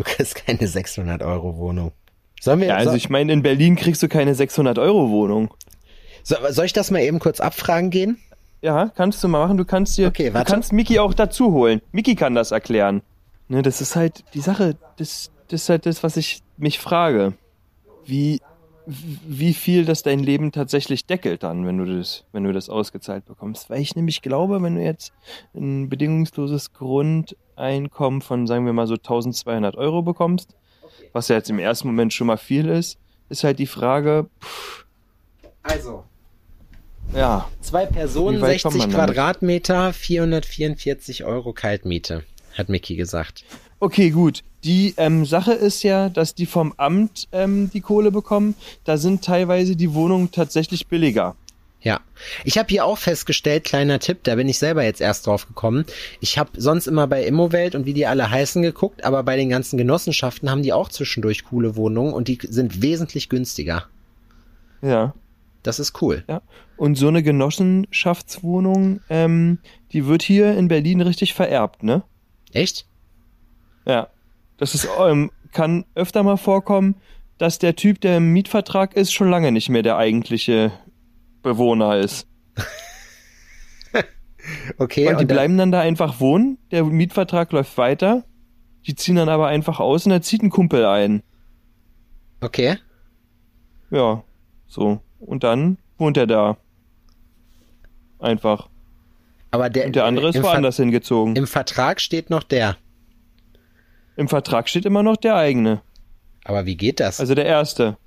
Du kriegst keine 600 Euro Wohnung. Sollen wir, Ja, also so, ich meine, in Berlin kriegst du keine 600 Euro Wohnung. so, soll ich das mal eben kurz abfragen gehen? Ja, kannst du mal machen. Du kannst dir, Okay, du warte. kannst Miki auch dazu holen. Miki kann das erklären. Ne, das ist halt die Sache. Das, das ist halt das, was ich mich frage. Wie, wie viel das dein Leben tatsächlich deckelt dann, wenn du das, wenn du das ausgezahlt bekommst. Weil ich nämlich glaube, wenn du jetzt ein bedingungsloses Grundeinkommen von, sagen wir mal so 1200 Euro bekommst, was ja jetzt im ersten Moment schon mal viel ist, ist halt die Frage, Also, ja, zwei Personen, Wie weit kommt 60 man damit? Quadratmeter, 444 Euro Kaltmiete, hat Mickey gesagt. Okay, gut. Die ähm, Sache ist ja, dass die vom Amt ähm, die Kohle bekommen. Da sind teilweise die Wohnungen tatsächlich billiger. Ja, ich habe hier auch festgestellt, kleiner Tipp, da bin ich selber jetzt erst drauf gekommen. Ich habe sonst immer bei Immowelt und wie die alle heißen geguckt, aber bei den ganzen Genossenschaften haben die auch zwischendurch coole Wohnungen und die sind wesentlich günstiger. Ja, Das ist cool. ja. Und so eine Genossenschaftswohnung, ähm, die wird hier in Berlin richtig vererbt, ne? Echt? Ja. Das ist, ähm, kann öfter mal vorkommen, dass der Typ, der im Mietvertrag ist, schon lange nicht mehr der eigentliche Bewohner ist. Okay, Und die und bleiben dann da einfach wohnen, der Mietvertrag läuft weiter, die ziehen dann aber einfach aus und da zieht ein Kumpel ein. okay. Ja, so. Und dann wohnt er da. Einfach. Aber der, Und der andere ist im, Ver woanders hingezogen. im Vertrag steht noch der. Im Vertrag steht immer noch der eigene. Aber wie geht das? Also der erste.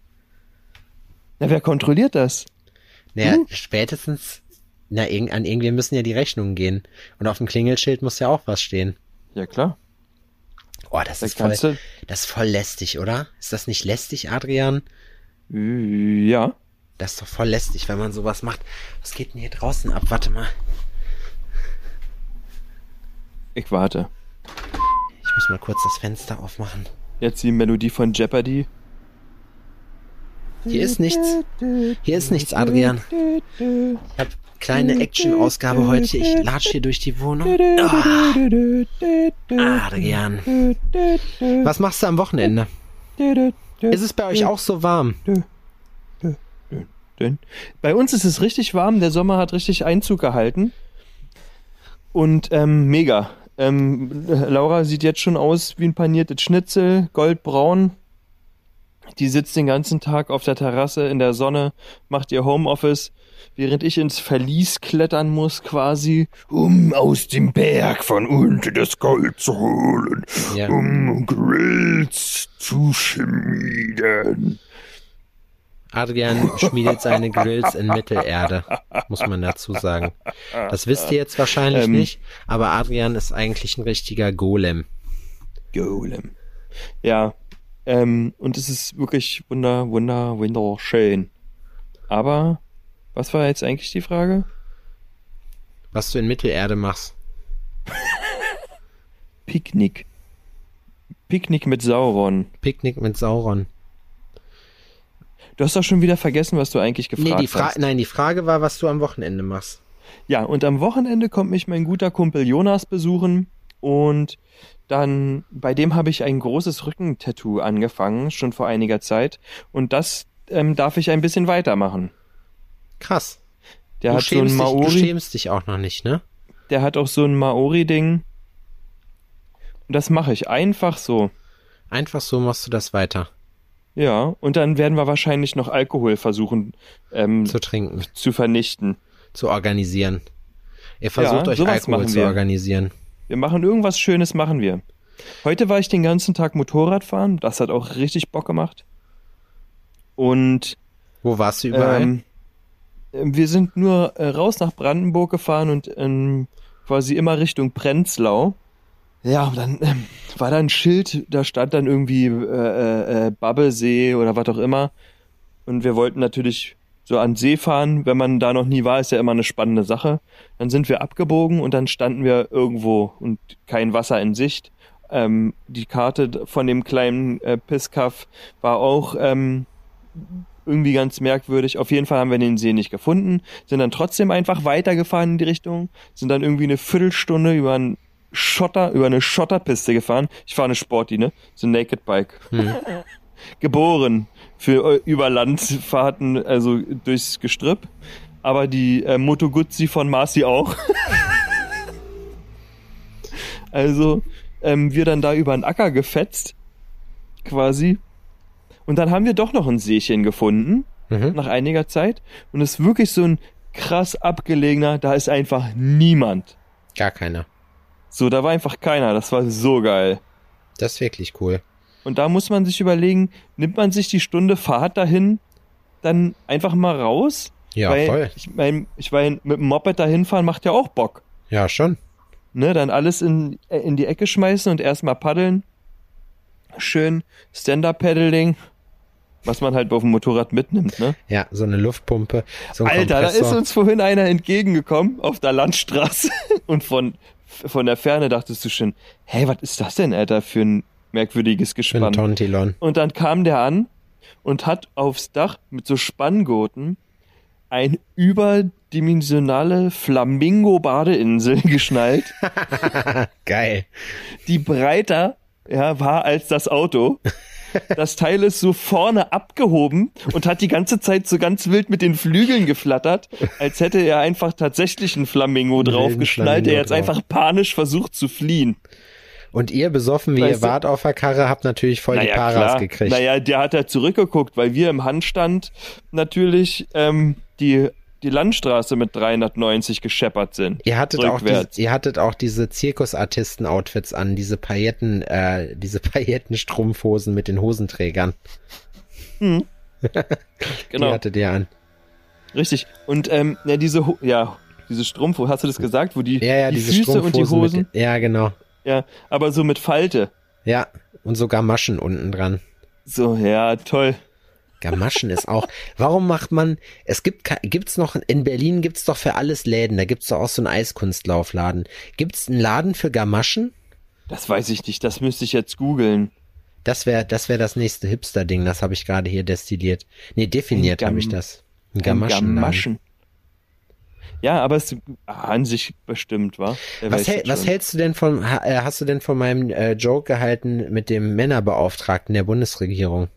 Na, wer kontrolliert das? Naja, hm? spätestens, na, an irgendwen müssen ja die Rechnungen gehen. Und auf dem Klingelschild muss ja auch was stehen. Ja, klar. Oh, das Da ist voll, du. das ist voll lästig, oder? Ist das nicht lästig, Adrian? Ja. Das ist doch voll lästig, wenn man sowas macht. Was geht denn hier draußen ab? Warte mal. Ich warte. Ich muss mal kurz das Fenster aufmachen. Jetzt die Melodie von Jeopardy. Hier ist nichts. Hier ist nichts, Adrian. Ich hab kleine Action-Ausgabe heute. Ich latsch hier durch die Wohnung. Ah, Adrian. Was machst du am Wochenende? Ist es bei euch auch so warm? Bei uns ist es richtig warm, der Sommer hat richtig Einzug gehalten. Und ähm, mega. Ähm, Laura sieht jetzt schon aus wie ein paniertes Schnitzel, goldbraun. Die sitzt den ganzen Tag auf der Terrasse in der Sonne, macht ihr Homeoffice, während ich ins Verlies klettern muss quasi, um aus dem Berg von unten das Gold zu holen, Ja. um Grills zu schmieden. Adrian schmiedet seine Grills in Mittelerde, muss man dazu sagen. Das wisst ihr jetzt wahrscheinlich Ähm. nicht, aber Adrian ist eigentlich ein richtiger Golem. Golem. Ja, ähm, und es ist wirklich wunder, wunder, wunderschön. Aber, was war jetzt eigentlich die Frage? Was du in Mittelerde machst. Picknick. Picknick mit Sauron. Picknick mit Sauron. Du hast doch schon wieder vergessen, was du eigentlich gefragt Nee, die Fra hast. nein, die Frage war, was du am Wochenende machst. Ja, und am Wochenende kommt mich mein guter Kumpel Jonas besuchen und dann, bei dem habe ich ein großes Rückentattoo angefangen, schon vor einiger Zeit. Und das ähm, darf ich ein bisschen weitermachen. Krass. Der du, hat so ein schämst dich, du Maori, schämst dich auch noch nicht, ne? der hat auch so ein Maori-Ding. Und das mache ich einfach so. Einfach so machst du das weiter Ja, und dann werden wir wahrscheinlich noch Alkohol versuchen ähm, zu trinken, zu vernichten. zu organisieren. Ihr versucht Ja, euch Alkohol zu organisieren. Wir machen irgendwas Schönes, machen wir. Heute war ich den ganzen Tag Motorrad fahren. Das hat auch richtig Bock gemacht. Und Wo warst du überall? ähm, wir sind nur äh, raus nach Brandenburg gefahren und ähm, quasi immer Richtung Prenzlau. Ja, und dann ähm, war da ein Schild, da stand dann irgendwie äh, äh, äh, Babbelsee oder was auch immer. Und wir wollten natürlich so an See fahren. Wenn man da noch nie war, ist ja immer eine spannende Sache. Dann sind wir abgebogen und dann standen wir irgendwo und kein Wasser in Sicht. Ähm, die Karte von dem kleinen äh, Pisskaff war auch ähm, irgendwie ganz merkwürdig. Auf jeden Fall haben wir den See nicht gefunden, sind dann trotzdem einfach weitergefahren in die Richtung, sind dann irgendwie eine Viertelstunde über einen Schotter, über eine Schotterpiste gefahren. Ich fahre eine Sporty, ne? So ein Naked Bike. Geboren für äh, Überlandfahrten, also durchs Gestrüpp. Aber die äh, Moto Guzzi von Marci auch. also ähm, wir dann da über einen Acker gefetzt, quasi. Und dann haben wir doch noch ein Seechen gefunden, Mhm. nach einiger Zeit. Und es ist wirklich so ein krass abgelegener, da ist einfach niemand. Gar keiner. So, da war einfach keiner. Das war so geil. Das ist wirklich cool. Und da muss man sich überlegen, nimmt man sich die Stunde Fahrt dahin dann einfach mal raus? Ja, Weil voll. Ich mein, ich mein, mit dem Moped dahin fahren macht ja auch Bock. Ja, schon. Ne, dann alles in, äh, in die Ecke schmeißen und erstmal paddeln. Schön Stand-Up-Paddling. Was man halt auf dem Motorrad mitnimmt, ne? Ja, so eine Luftpumpe, so ein Alter, da ist Kompressor. uns vorhin einer entgegengekommen auf der Landstraße und von, von der Ferne dachtest du schon, hey, was ist das denn, Alter, für ein merkwürdiges Gespann? Tontilon. Und dann kam der an und hat aufs Dach mit so Spanngurten ein überdimensionale Flamingo-Badeinsel geschnallt, Geil. die breiter ja, war als das Auto. Das Teil ist so vorne abgehoben und hat die ganze Zeit so ganz wild mit den Flügeln geflattert, als hätte er einfach tatsächlich einen Flamingo draufgeschnallt, der jetzt einfach panisch versucht zu fliehen. Und ihr, besoffen wie Weißt ihr du- wart auf der Karre, habt natürlich voll die Paras gekriegt. Naja, der hat ja zurückgeguckt, weil wir im Handstand natürlich ähm, die, die Landstraße mit 390 gescheppert sind. Ihr hattet, auch ihr hattet auch diese Zirkusartisten-Outfits an, diese Pailletten, äh, diese Paillettenstrumpfhosen mit den Hosenträgern. Die Genau, hattet ihr an. richtig. Und ähm, ja, diese, Ho ja, diese Strumpfhose, hast du das gesagt, wo die, Ja, ja, die Füße und die Strumpfhosen. Hosen, Mit, ja, genau. Ja, aber so mit Falte. Ja, und so Gamaschen unten dran. So, ja, toll. Gamaschen ist auch. Warum macht man? Es gibt gibt's noch in Berlin gibt's doch für alles Läden. Da gibt's doch auch so einen Eiskunstlaufladen. Gibt's einen Laden für Gamaschen? Das weiß ich nicht, das müsste ich jetzt googeln. Das wäre das wäre das nächste Hipster Ding. Das habe ich gerade hier destilliert. Nee, definiert Ein habe ich das. Ein Gamaschen. Gamaschen. Ja, aber es an sich bestimmt, war. Was, hält, was hältst du denn von? äh, Hast du denn von meinem äh, Joke gehalten mit dem Männerbeauftragten der Bundesregierung?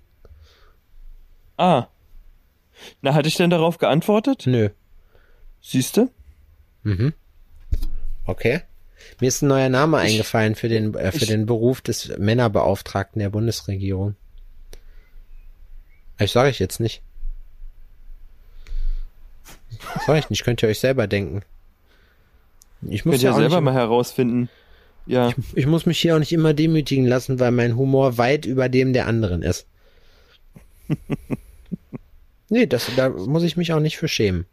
Ah. Na, hatte ich denn darauf geantwortet? Nö. Siehste? Okay. Mir ist ein neuer Name Ich- eingefallen für den äh, für ich- den Beruf des Männerbeauftragten der Bundesregierung. Ich sage ich jetzt nicht. Sag ich nicht, könnt ihr euch selber denken. Ich muss Könnt ja selber mal herausfinden. Ja, ich muss mich hier auch nicht immer demütigen lassen, weil mein Humor weit über dem der anderen ist. nee, das, da muss ich mich auch nicht für schämen.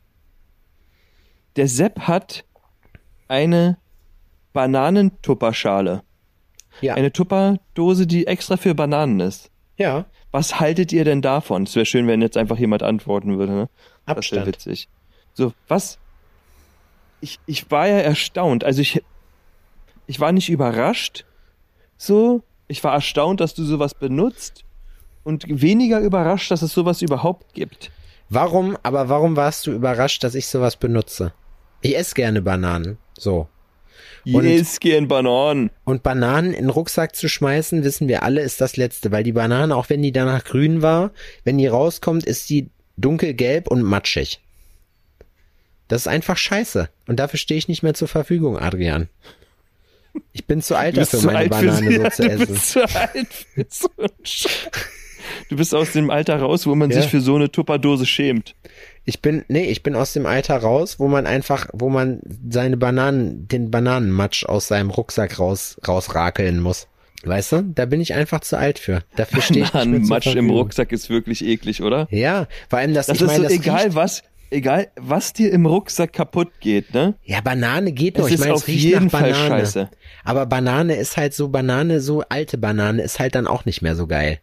der Sepp hat eine Bananentupperschale. Ja. Eine Tupperdose, die extra für Bananen ist. ja. Was haltet ihr denn davon? Es wäre schön, wenn jetzt einfach jemand antworten würde. Ne? Das wäre Abstand. witzig. So, was? Ich, ich war ja erstaunt. Also ich, ich war nicht überrascht. So, ich war erstaunt, dass du sowas benutzt und weniger überrascht, dass es sowas überhaupt gibt. Warum, aber warum warst du überrascht, dass ich sowas benutze? Ich esse gerne Bananen. So. Und- Yes, gern Bananen. Und Bananen in den Rucksack zu schmeißen, wissen wir alle, ist das Letzte, weil die Banane, auch wenn die danach grün war, wenn die rauskommt, ist die dunkelgelb und matschig. Das ist einfach scheiße. Und dafür stehe ich nicht mehr zur Verfügung, Adrian. Ich bin zu alt Du dafür, meine alt Banane so zu Du essen. bist zu alt für so einen. Du bist aus dem Alter raus, wo man Ja. sich für so eine Tupperdose schämt. Ich bin, nee, ich bin aus dem Alter raus, wo man einfach, wo man seine Bananen, den Bananenmatsch aus seinem Rucksack raus, rausrakeln muss. Weißt du? Da bin ich einfach zu alt für. Dafür stehe ich Matsch im. Rucksack ist wirklich eklig, oder? Ja, vor allem das, Das ich ist meine, so das egal riecht, was, egal was dir im Rucksack kaputt geht, ne? Ja, Banane geht noch. Es ich ist meine, es auf riecht jeden nach Fall Banane. scheiße. Aber Banane ist halt so Banane, so alte Banane ist halt dann auch nicht mehr so geil.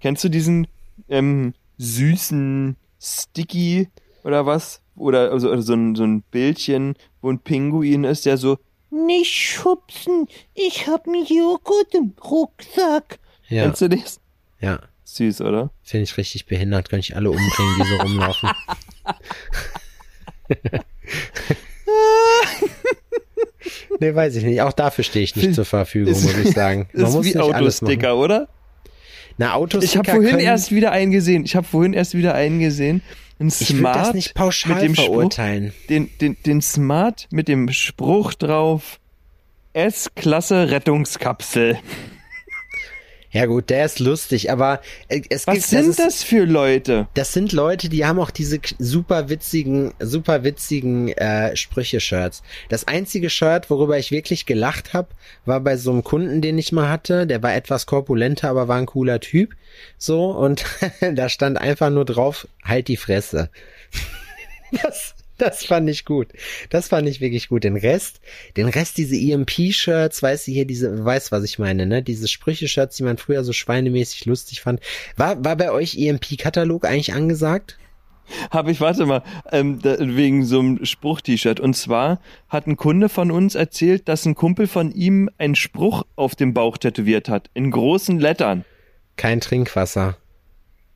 Kennst du diesen ähm, süßen Sticky oder was? Oder also, also so, ein, so ein Bildchen, wo ein Pinguin ist, der so Nicht schubsen, ich hab einen Joghurt im Rucksack. Ja, Kennst du das? ja. Süß, oder? Finde ich richtig behindert. Könnte ich alle umbringen, die so rumlaufen. nee, weiß ich nicht. Auch dafür stehe ich nicht zur Verfügung, ist- muss ich sagen. Man ist muss wie nicht alles machen. Autosticker, oder? Na, Autosticker Ich habe vorhin können, erst wieder einen gesehen. Ich habe vorhin erst wieder einen gesehen. Ein ich Smart das nicht pauschal mit dem Spruch, verurteilen. den, den, den Smart mit dem Spruch drauf S-Klasse Rettungskapsel. Ja gut, der ist lustig, aber äh, es Was gibt, sind ist, das für Leute? Das sind Leute, die haben auch diese super witzigen, super witzigen äh, Sprüche-Shirts. Das einzige Shirt, worüber ich wirklich gelacht habe, war bei so einem Kunden, den ich mal hatte. Der war etwas korpulenter, aber war ein cooler Typ. So, und da stand einfach nur drauf, halt die Fresse. Das, das fand ich gut. Das fand ich wirklich gut. Den Rest, den Rest, diese EMP-Shirts, weißt du hier, diese, weißt was ich meine, ne? Diese Sprüche-Shirts, die man früher so schweinemäßig lustig fand. War, war bei euch EMP-Katalog eigentlich angesagt? Habe ich, warte mal, ähm, da, wegen so einem Spruch-T-Shirt. Und zwar hat ein Kunde von uns erzählt, dass ein Kumpel von ihm einen Spruch auf dem Bauch tätowiert hat. In großen Lettern. Kein Trinkwasser.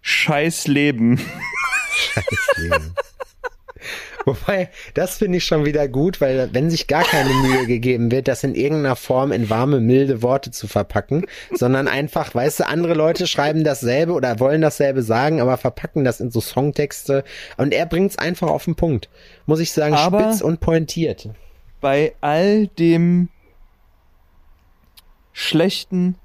Scheiß Leben. Leben. Wobei, das finde ich schon wieder gut, weil wenn sich gar keine Mühe gegeben wird, das in irgendeiner Form in warme, milde Worte zu verpacken, sondern einfach, weißt du, andere Leute schreiben dasselbe oder wollen dasselbe sagen, aber verpacken das in so Songtexte und er bringt es einfach auf den Punkt. Muss ich sagen, Aber- spitz und pointiert. Bei all dem Schlechten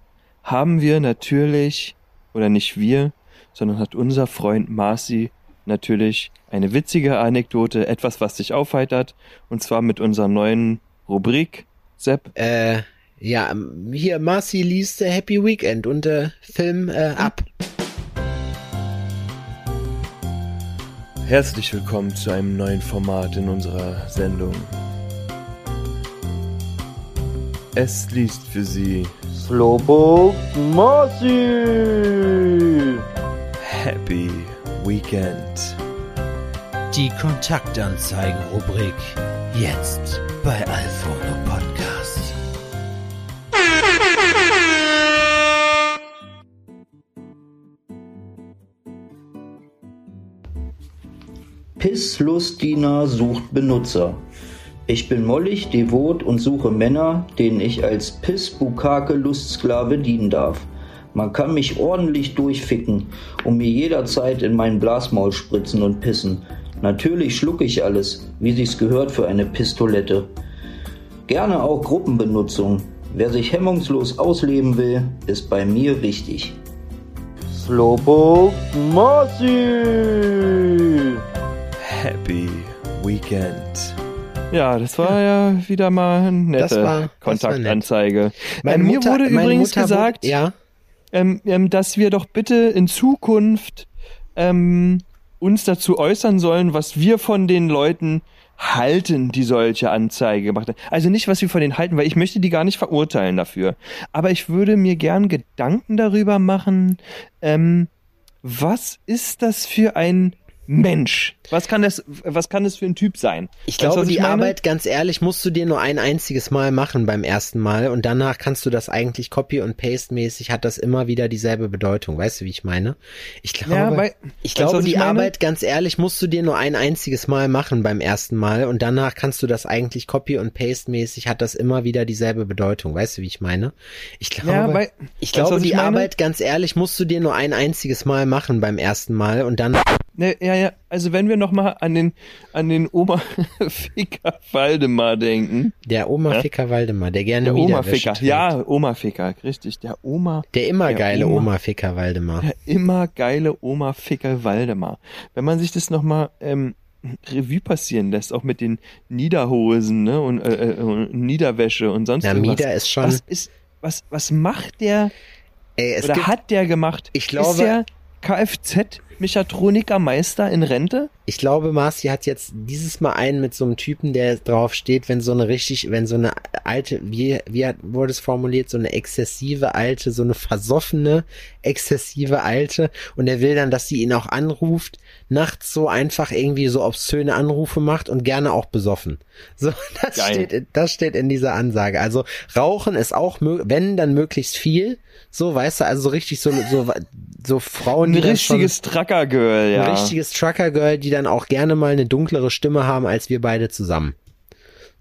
haben wir natürlich, oder nicht wir, sondern hat unser Freund Marci natürlich eine witzige Anekdote, etwas, was dich aufheitert, und zwar mit unserer neuen Rubrik. Sepp, Äh, ja, ähm, hier, Marcy liest äh, Happy Weekend und äh, Film äh, ab. Herzlich willkommen zu einem neuen Format in unserer Sendung. Es liest für Sie Slowpoke Marcy! Happy Weekend. Die Kontaktanzeigen-Rubrik jetzt bei Alphono Podcast. Pisslustina sucht Benutzer. Ich bin mollig, devot und suche Männer, denen ich als Pissbukake Lustsklave dienen darf. Man kann mich ordentlich durchficken und mir jederzeit in meinen Blasmaul spritzen und pissen. Natürlich schlucke ich alles, wie sich's gehört für eine Pistolette. Gerne auch Gruppenbenutzung. Wer sich hemmungslos ausleben will, ist bei mir richtig. Slowpoke Marci. Happy Weekend. Ja, das war ja wieder mal eine nette Das war- das war Kontaktanzeige. Meine Ähm, mir Mutter- wurde meine übrigens Mutter gesagt, Wurde, ja, ähm, ähm, dass wir doch bitte in Zukunft ähm, uns dazu äußern sollen, was wir von den Leuten halten, die solche Anzeige gemacht haben. Also nicht, was wir von denen halten, weil ich möchte die gar nicht verurteilen dafür. Aber ich würde mir gern Gedanken darüber machen, ähm, was ist das für ein Mensch? Was kann das, was kann das für ein Typ sein? Ich Weißt glaube, was die meine? Arbeit, ganz ehrlich, musst du dir nur ein einziges Mal machen beim ersten Mal und danach kannst du das eigentlich Copy- und Paste-mäßig hat das immer wieder dieselbe Bedeutung. Weißt du, wie ich meine? Ich glaube, Ja, weil- ich weißt glaube, ich die meine? Arbeit, ganz ehrlich, musst du dir nur ein einziges Mal machen beim ersten Mal und danach kannst du das eigentlich Copy- und Paste-mäßig hat das immer wieder dieselbe Bedeutung. Weißt du, wie ich meine? Ich glaube, Ja, weil- ich weißt glaube, ich die meine? Arbeit, ganz ehrlich, musst du dir nur ein einziges Mal machen beim ersten Mal und dann Ne, ja, ja, also wenn wir nochmal an den, an den Oma-Ficker Waldemar denken. der Oma Ja? Ficker Waldemar, der gerne Der wieder Oma-Ficker, ja, Oma-Ficker, richtig, der Oma, Der immer Der geile Oma- Oma Ficker Waldemar. der immer geile Oma-Ficker Waldemar. Wenn man sich das nochmal ähm, Revue passieren lässt, auch mit den Niederhosen ne, und, äh, äh, und Niederwäsche und sonst Na, irgendwas. Mieder ist schon- Was, ist, was, was macht der Ey, oder gibt, hat der gemacht? Ich glaube- ist der Kfz-Mechatronikermeister in Rente? ich glaube, Marci hat jetzt dieses Mal einen mit so einem Typen, der drauf steht, wenn so eine richtig, wenn so eine alte, wie, wie hat, wurde es formuliert, so eine exzessive alte, so eine versoffene, exzessive alte und er will dann, dass sie ihn auch anruft, nachts so einfach irgendwie so obszöne Anrufe macht und gerne auch besoffen. So, das Geil. steht, in- das steht in dieser Ansage. Also Rauchen ist auch, wenn, dann möglichst viel. So, weißt du, also so richtig so, so, so Frauen, Ein die dann schon- richtiges Trucker-Girl, ja. ein richtiges Trucker-Girl, die dann auch gerne mal eine dunklere Stimme haben als wir beide zusammen.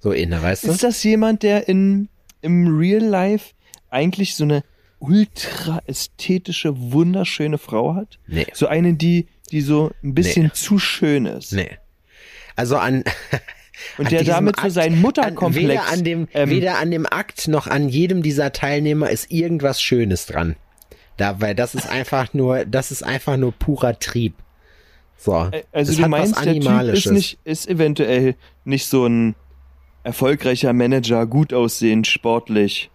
So inne, weißt du? Ist das jemand, der in, im Real Life eigentlich so eine ultra ästhetische, wunderschöne Frau hat? Nee. So eine, die, die so ein bisschen Nee. zu schön ist. Nee. Also an. Und an der damit so Akt- seinen Mutterkomplex. An, weder, an dem, ähm, weder an dem Akt noch an jedem dieser Teilnehmer ist irgendwas Schönes dran. Da, weil das ist einfach nur, das ist einfach nur purer Trieb. So. also du meinst, was der Typ ist nicht, ist eventuell nicht so ein erfolgreicher Manager, gut aussehend, sportlich.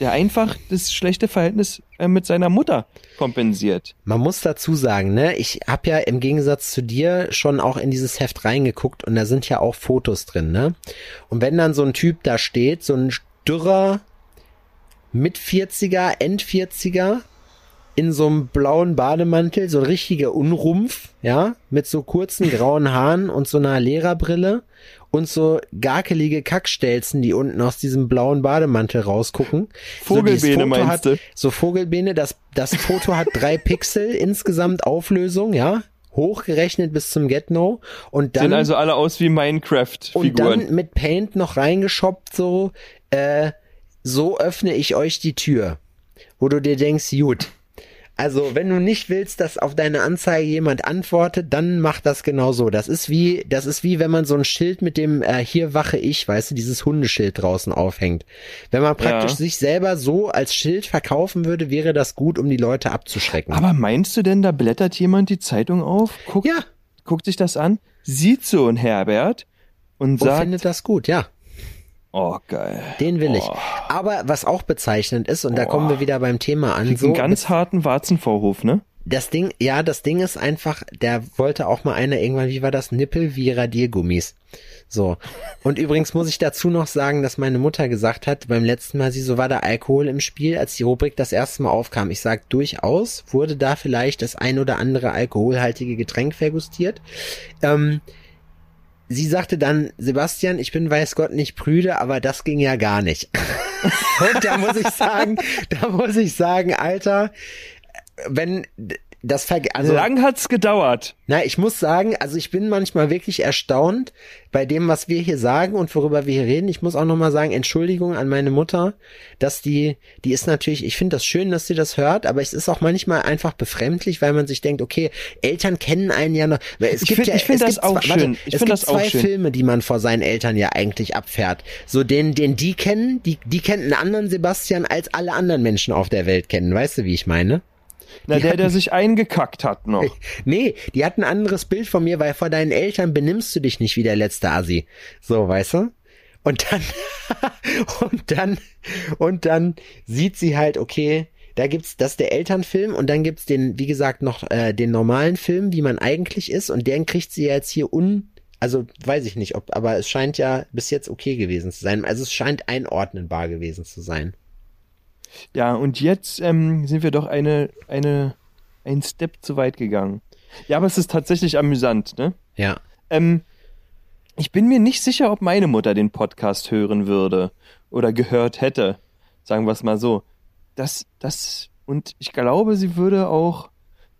Der einfach das schlechte Verhältnis äh, mit seiner Mutter kompensiert. Man muss dazu sagen, ne, ich habe ja im Gegensatz zu dir schon auch in dieses Heft reingeguckt und da sind ja auch Fotos drin, ne? Und wenn dann so ein Typ da steht, so ein dürrer mit 40er, End 40er in so einem blauen Bademantel, so ein richtiger Unrumpf, ja, mit so kurzen grauen Haaren und so einer Lehrerbrille und so garkelige Kackstelzen, die unten aus diesem blauen Bademantel rausgucken. Vogelbeene so, meinst hat, du? So Vogelbeene, das, das Foto hat drei Pixel insgesamt Auflösung, ja, hochgerechnet bis zum Get-No und dann Sehen also alle aus wie und Minecraft-Figuren. dann mit Paint noch reingeschoppt so, äh, so öffne ich euch die Tür. Wo du dir denkst, gut. Also, wenn du nicht willst, dass auf deine Anzeige jemand antwortet, dann mach das genau so. Das ist wie, das ist wie, wenn man so ein Schild mit dem äh, hier wache ich, weißt du, dieses Hundeschild draußen aufhängt. Wenn man praktisch Ja. sich selber so als Schild verkaufen würde, wäre das gut, um die Leute abzuschrecken. Aber meinst du denn, da blättert jemand die Zeitung auf, guckt, ja, guckt sich das an, sieht so ein Herbert und und sagt, findet das gut, ja. Oh geil. Den will ich. Oh. Aber was auch bezeichnend ist, und da kommen wir wieder beim Thema an, so einen ganz harten Warzenvorhof, ne? das Ding, ja, das Ding ist einfach, der wollte auch mal einer irgendwann, wie war das, Nippel wie Radiergummis. So. Und übrigens muss ich dazu noch sagen, dass meine Mutter gesagt hat, beim letzten Mal, sie so war da Alkohol im Spiel, als die Rubrik das erste Mal aufkam. Ich sag durchaus, wurde da vielleicht das ein oder andere alkoholhaltige Getränk vergustiert. Ähm, sie sagte dann, Sebastian, ich bin weiß Gott nicht prüde, aber das ging ja gar nicht. Und da muss ich sagen, da muss ich sagen, Alter, wenn das ver also Lang hat's gedauert. na, ich muss sagen, also ich bin manchmal wirklich erstaunt bei dem, was wir hier sagen und worüber wir hier reden. Ich muss auch nochmal sagen, Entschuldigung an meine Mutter, dass die, die ist natürlich, ich finde das schön, dass sie das hört, aber es ist auch manchmal einfach befremdlich, weil man sich denkt, okay, Eltern kennen einen ja noch. Weil es Ich gibt find- ja, ich find es das auch zwei, warte, schön. Ich es gibt das auch zwei schön. Filme, die man vor seinen Eltern ja eigentlich abfährt. So den, den die kennen, die, die kennen einen anderen Sebastian als alle anderen Menschen auf der Welt kennen. Weißt du, wie ich meine? Na, Die der, der hatten- sich eingekackt hat noch. Nee, die hat ein anderes Bild von mir, weil vor deinen Eltern benimmst du dich nicht wie der letzte Assi. So, weißt du? Und dann, und dann, und dann sieht sie halt, okay, da gibt's, das ist der Elternfilm und dann gibt's den, wie gesagt, noch äh, den normalen Film, wie man eigentlich ist und den kriegt sie ja jetzt hier un, also weiß ich nicht, ob, aber es scheint ja bis jetzt okay gewesen zu sein. Also es scheint einordnenbar gewesen zu sein. Ja, und jetzt ähm, sind wir doch eine, eine, ein Step zu weit gegangen. Ja, aber es ist tatsächlich amüsant, ne? Ja. Ähm, ich bin mir nicht sicher, ob meine Mutter den Podcast hören würde oder gehört hätte. Sagen wir es mal so. Das, das, und ich glaube, sie würde auch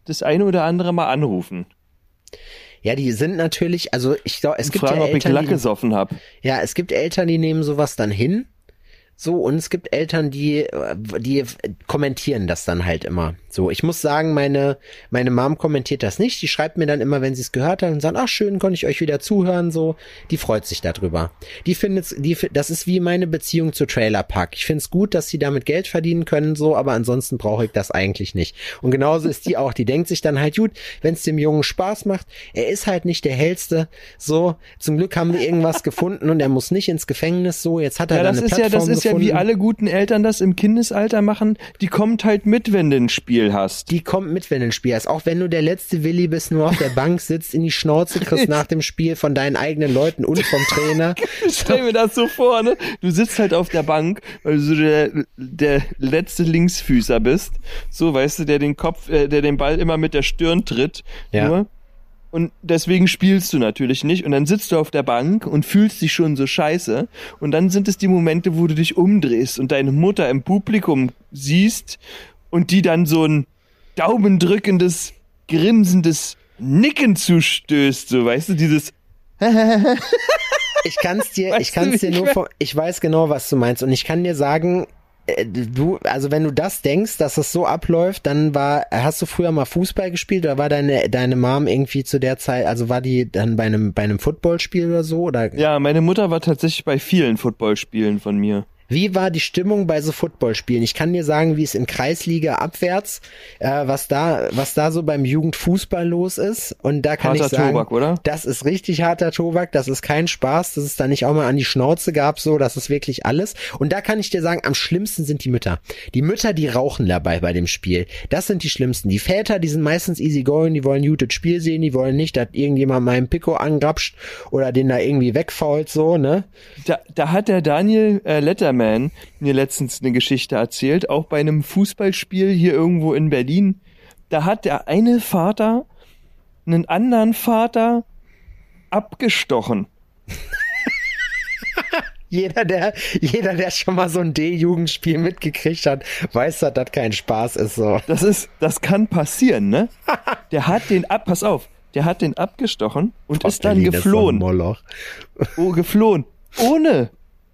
das eine oder andere mal anrufen. Ja, die sind natürlich, also ich glaube, es und gibt fragen, ja ob ich Eltern, Lack die, gesoffen hab. Ja, es gibt Eltern, die nehmen sowas dann hin. So, und es gibt Eltern, die, äh, die kommentieren das dann halt immer. So, ich muss sagen, meine, meine Mom kommentiert das nicht. Die schreibt mir dann immer, wenn sie es gehört hat und sagt, ach schön, konnte ich euch wieder zuhören, so. Die freut sich darüber. Die findet, die, das ist wie meine Beziehung zu Trailer Park. Ich finde es gut, dass sie damit Geld verdienen können, so, aber ansonsten brauche ich das eigentlich nicht. Und genauso ist die auch. Die denkt sich dann halt, gut, wenn es dem Jungen Spaß macht, er ist halt nicht der hellste, so. Zum Glück haben wir irgendwas gefunden und er muss nicht ins Gefängnis, so. Jetzt hat er Ja, da das eine ist ja, Plattform das ist ja gefunden. wie alle guten Eltern das im Kindesalter machen. Die kommt halt mit, wenn du ein Spiel hast. Die kommt mit, wenn du ein Spiel hast. Auch wenn du der letzte Willi bist, nur auf der Bank sitzt, in die Schnauze kriegst nach dem Spiel von deinen eigenen Leuten und vom Trainer. Stell mir das so vor, ne? Du sitzt halt auf der Bank, weil du so der, der letzte Linksfüßer bist. So, weißt du, der den Kopf, äh, der den Ball immer mit der Stirn tritt. Ja. Nur. Und deswegen spielst du natürlich nicht. Und dann sitzt du auf der Bank und fühlst dich schon so scheiße. Und dann sind es die Momente, wo du dich umdrehst und deine Mutter im Publikum siehst und die dann so ein daumendrückendes, grinsendes Nicken zustößt. So, weißt du, dieses Ich kann's dir, Weißt ich kann's dir nur, ich von, ich weiß genau, was du meinst. Und ich kann dir sagen, äh, du, also wenn du das denkst, dass es so abläuft, dann war, hast du früher mal Fußball gespielt oder war deine, deine Mom irgendwie zu der Zeit, also war die dann bei einem, bei einem Footballspiel oder so? Oder Ja, meine Mutter war tatsächlich bei vielen Footballspielen von mir. Wie war die Stimmung bei so Footballspielen? Ich kann dir sagen, wie es in Kreisliga abwärts, äh, was da, was da so beim Jugendfußball los ist. Und da kann Harter ich sagen, Tobak, oder? das ist richtig harter Tobak. Das ist kein Spaß, dass es da nicht auch mal an die Schnauze gab. So, das ist wirklich alles. Und da kann ich dir sagen, am schlimmsten sind die Mütter. Die Mütter, die rauchen dabei bei dem Spiel. Das sind die schlimmsten. Die Väter, die sind meistens easy going. Die wollen gutes Spiel sehen. Die wollen nicht, dass irgendjemand meinen Pico angrapscht oder den da irgendwie wegfault. So, ne? Da, da hat der Daniel äh, Letterman mir letztens eine Geschichte erzählt, auch bei einem Fußballspiel hier irgendwo in Berlin. Da hat der eine Vater einen anderen Vater abgestochen. Jeder, der, jeder, der schon mal so ein D-Jugendspiel mitgekriegt hat, weiß, dass das kein Spaß ist, so. Das ist, das kann passieren, ne? Der hat den ab, pass auf, der hat den abgestochen und ist dann Berlin ist so geflohen. Moloch. Oh, geflohen. Ohne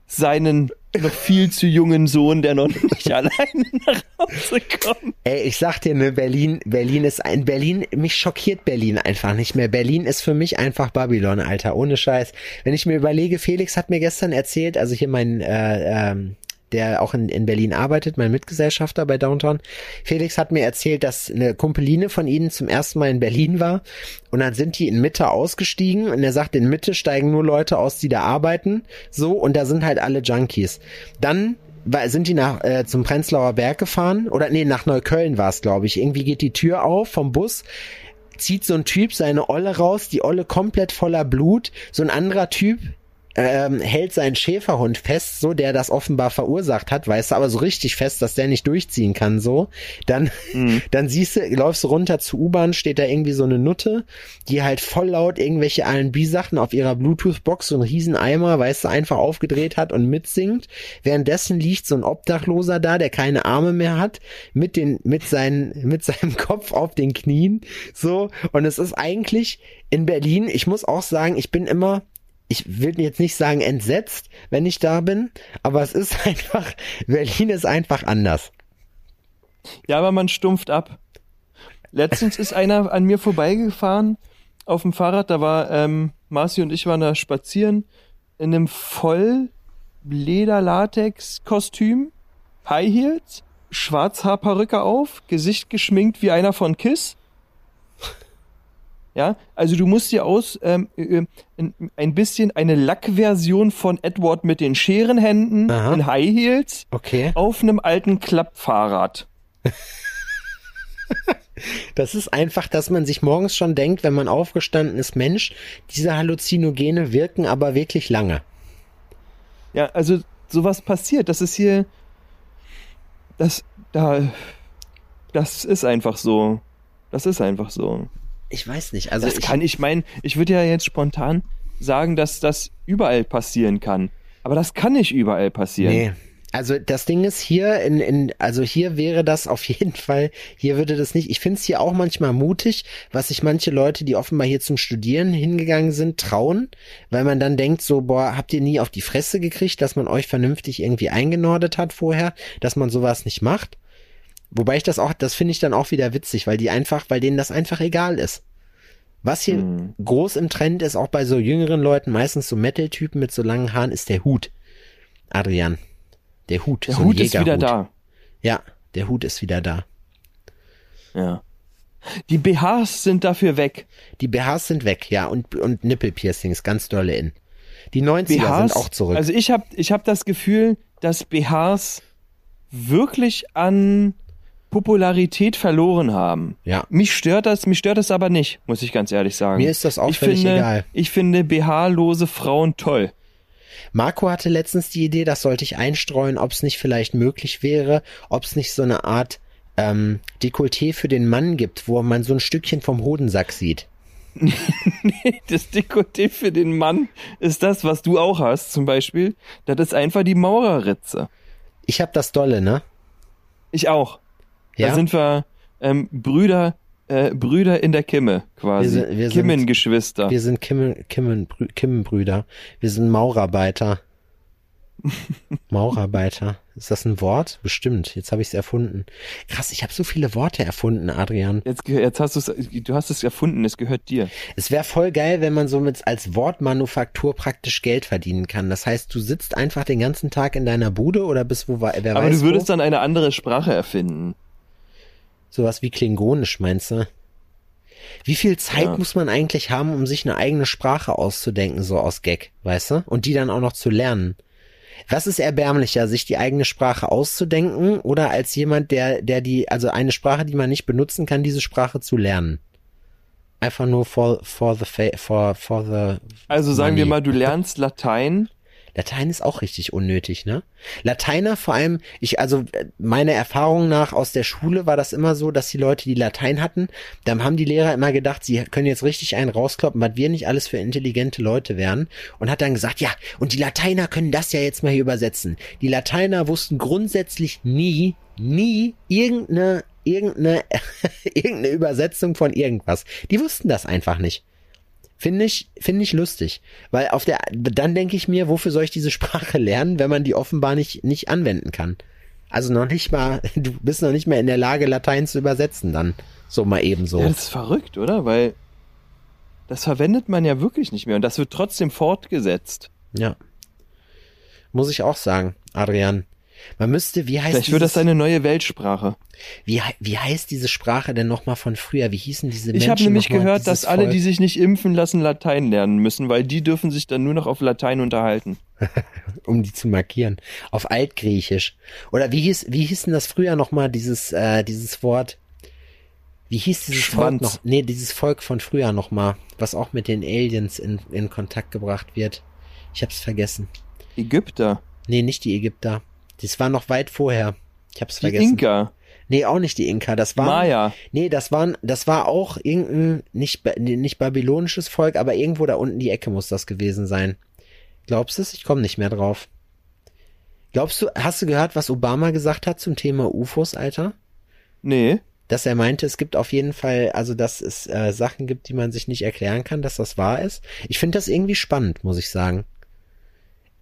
seinen noch viel zu jungen Sohn, der noch nicht alleine nach Hause kommt. Ey, ich sag dir, ne, Berlin, Berlin ist ein, Berlin, mich schockiert Berlin einfach nicht mehr. Berlin ist für mich einfach Babylon, Alter, ohne Scheiß. Wenn ich mir überlege, Felix hat mir gestern erzählt, also hier mein, äh, ähm, der auch in, in Berlin arbeitet, mein Mitgesellschafter bei Downtown. Felix hat mir erzählt, dass eine Kumpeline von ihnen zum ersten Mal in Berlin war und dann sind die in Mitte ausgestiegen und er sagt, in Mitte steigen nur Leute aus, die da arbeiten, so und da sind halt alle Junkies. Dann sind die nach äh, zum Prenzlauer Berg gefahren oder nee, nach Neukölln war es, glaube ich. Irgendwie geht die Tür auf vom Bus zieht so ein Typ seine Olle raus, die Olle komplett voller Blut. So ein anderer Typ ähm, hält seinen Schäferhund fest, so der das offenbar verursacht hat, weißt du, aber so richtig fest, dass der nicht durchziehen kann, so. Dann, dann siehst du, läufst du runter zur U-Bahn, steht da irgendwie so eine Nutte, die halt voll laut irgendwelche R&B-Sachen auf ihrer Bluetooth-Box, so einen riesen Eimer, weißt du, einfach aufgedreht hat und mitsingt. Währenddessen liegt so ein Obdachloser da, der keine Arme mehr hat, mit den, mit seinen, mit seinem Kopf auf den Knien, so. Und es ist eigentlich in Berlin, ich muss auch sagen, ich bin immer, ich will jetzt nicht sagen entsetzt, wenn ich da bin, aber es ist einfach, Berlin ist einfach anders. Ja, aber man stumpft ab. Letztens ist einer an mir vorbeigefahren auf dem Fahrrad, da war ähm, Marci und ich waren da spazieren in einem voll Leder-Latex-Kostüm, High Heels, Schwarzhaarperücke auf, Gesicht geschminkt wie einer von Kiss. Ja, also du musst dir aus ähm, äh, ein- bisschen eine Lackversion von Edward mit den Scherenhänden Aha. in High Heels Okay. auf einem alten Klappfahrrad. Das ist einfach, dass man sich morgens schon denkt, wenn man aufgestanden ist, Mensch, diese Halluzinogene wirken aber wirklich lange. Ja, also sowas passiert. Das ist hier, das, da, das ist einfach so. Das ist einfach so. Ich weiß nicht. Also das ich, kann ich meinen, ich würde ja jetzt spontan sagen, dass das überall passieren kann. Aber das kann nicht überall passieren. Nee. Also das Ding ist hier in, in also hier wäre das auf jeden Fall, hier würde das nicht. Ich finde es hier auch manchmal mutig, was sich manche Leute, die offenbar hier zum Studieren hingegangen sind, trauen, weil man dann denkt so, boah, habt ihr nie auf die Fresse gekriegt, dass man euch vernünftig irgendwie eingenordet hat vorher, dass man sowas nicht macht. Wobei ich das auch, das finde ich dann auch wieder witzig, weil die einfach, weil denen das einfach egal ist. Was hier Hm. groß im Trend ist, auch bei so jüngeren Leuten, meistens so Metal-Typen mit so langen Haaren, ist der Hut. Adrian. Der Hut. Der so Hut ist wieder da. Ja, der Hut ist wieder da. Ja. Die BHs sind dafür weg. Die BHs sind weg, ja, und, und Nippelpiercings, ganz dolle in. Die 90er BHs, sind auch zurück. Also ich habe ich hab das Gefühl, dass BHs wirklich an Popularität verloren haben. Ja. Mich stört das, mich stört das aber nicht, muss ich ganz ehrlich sagen. Mir ist das auch ich völlig finde, egal. Ich finde BH-lose Frauen toll. Marco hatte letztens die Idee, das sollte ich einstreuen, ob es nicht vielleicht möglich wäre, ob es nicht so eine Art ähm, Dekolleté für den Mann gibt, wo man so ein Stückchen vom Hodensack sieht. Das Dekolleté für den Mann ist das, was du auch hast, zum Beispiel. Das ist einfach die Maurerritze. Ich hab das dolle, ne? Ich auch. Ja. Da sind wir ähm, Brüder, äh, Brüder in der Kimme quasi. Wir sind- wir sind- Kimmengeschwister. Wir sind Kimmen, Kimmen, Brü- Kimmenbrüder. Wir sind Maurarbeiter. Maurarbeiter. Ist das ein Wort? Bestimmt. Jetzt habe ich es erfunden. Krass, ich habe so viele Worte erfunden, Adrian. Jetzt, jetzt hast du es, du hast es erfunden, es gehört dir. Es wäre voll geil, wenn man so mit als Wortmanufaktur praktisch Geld verdienen kann. Das heißt, du sitzt einfach den ganzen Tag in deiner Bude oder bist wo wer Aber weiß du würdest wo? dann eine andere Sprache erfinden. Sowas wie Klingonisch, meinst du? Wie viel Zeit Ja. muss man eigentlich haben, um sich eine eigene Sprache auszudenken, so aus Gag, weißt du? Und die dann auch noch zu lernen. Was ist erbärmlicher, sich die eigene Sprache auszudenken oder als jemand, der, der die, also eine Sprache, die man nicht benutzen kann, diese Sprache zu lernen? Einfach nur for, for the, for, for the, Also sagen wir Money. mal, du lernst Latein. Latein ist auch richtig unnötig, ne? Lateiner vor allem, ich, also äh, meiner Erfahrung nach aus der Schule war das immer so, dass die Leute, die Latein hatten, dann haben die Lehrer immer gedacht, sie können jetzt richtig einen rauskloppen, was wir nicht alles für intelligente Leute wären und hat dann gesagt, ja, und die Lateiner können das ja jetzt mal hier übersetzen. Die Lateiner wussten grundsätzlich nie, nie irgendeine, irgendeine, irgendeine Übersetzung von irgendwas. Die wussten das einfach nicht. Finde ich, finde ich lustig. Weil auf der, dann denke ich mir, wofür soll ich diese Sprache lernen, wenn man die offenbar nicht, nicht anwenden kann? Also noch nicht mal, du bist noch nicht mehr in der Lage, Latein zu übersetzen dann. So mal eben so. Ja, das ist verrückt, oder? Weil das verwendet man ja wirklich nicht mehr und das wird trotzdem fortgesetzt. Ja. Muss ich auch sagen, Adrian. Man müsste, wie heißt Vielleicht wird das dieses- eine neue Weltsprache. wie, wie heißt diese Sprache denn nochmal von früher? Wie hießen diese Ich Menschen? habe nämlich gehört, dieses dass alle, Volk? die sich nicht impfen lassen, Latein lernen müssen, weil die dürfen sich dann nur noch auf Latein unterhalten. um die zu markieren. Auf Altgriechisch. Oder wie hieß, wie hieß denn das früher nochmal, dieses, äh, dieses Wort? Wie hieß dieses Schwanz. Volk noch? Nee, dieses Volk von früher nochmal, was auch mit den Aliens in, in Kontakt gebracht wird. Ich hab's vergessen. Ägypter, Nee, nicht die Ägypter. Das war noch weit vorher. Ich hab's die vergessen. Inka, Nee, auch nicht die Inka. Das war. Maya. Nee, das waren, das war auch irgendein, nicht, nicht babylonisches Volk, aber irgendwo da unten die Ecke muss das gewesen sein. Glaubst du es? Ich komme nicht mehr drauf. Glaubst du, hast du gehört, was Obama gesagt hat zum Thema UFOs, Alter? Nee. Dass er meinte, es gibt auf jeden Fall, also dass es äh, Sachen gibt, die man sich nicht erklären kann, dass das wahr ist. Ich finde das irgendwie spannend, muss ich sagen.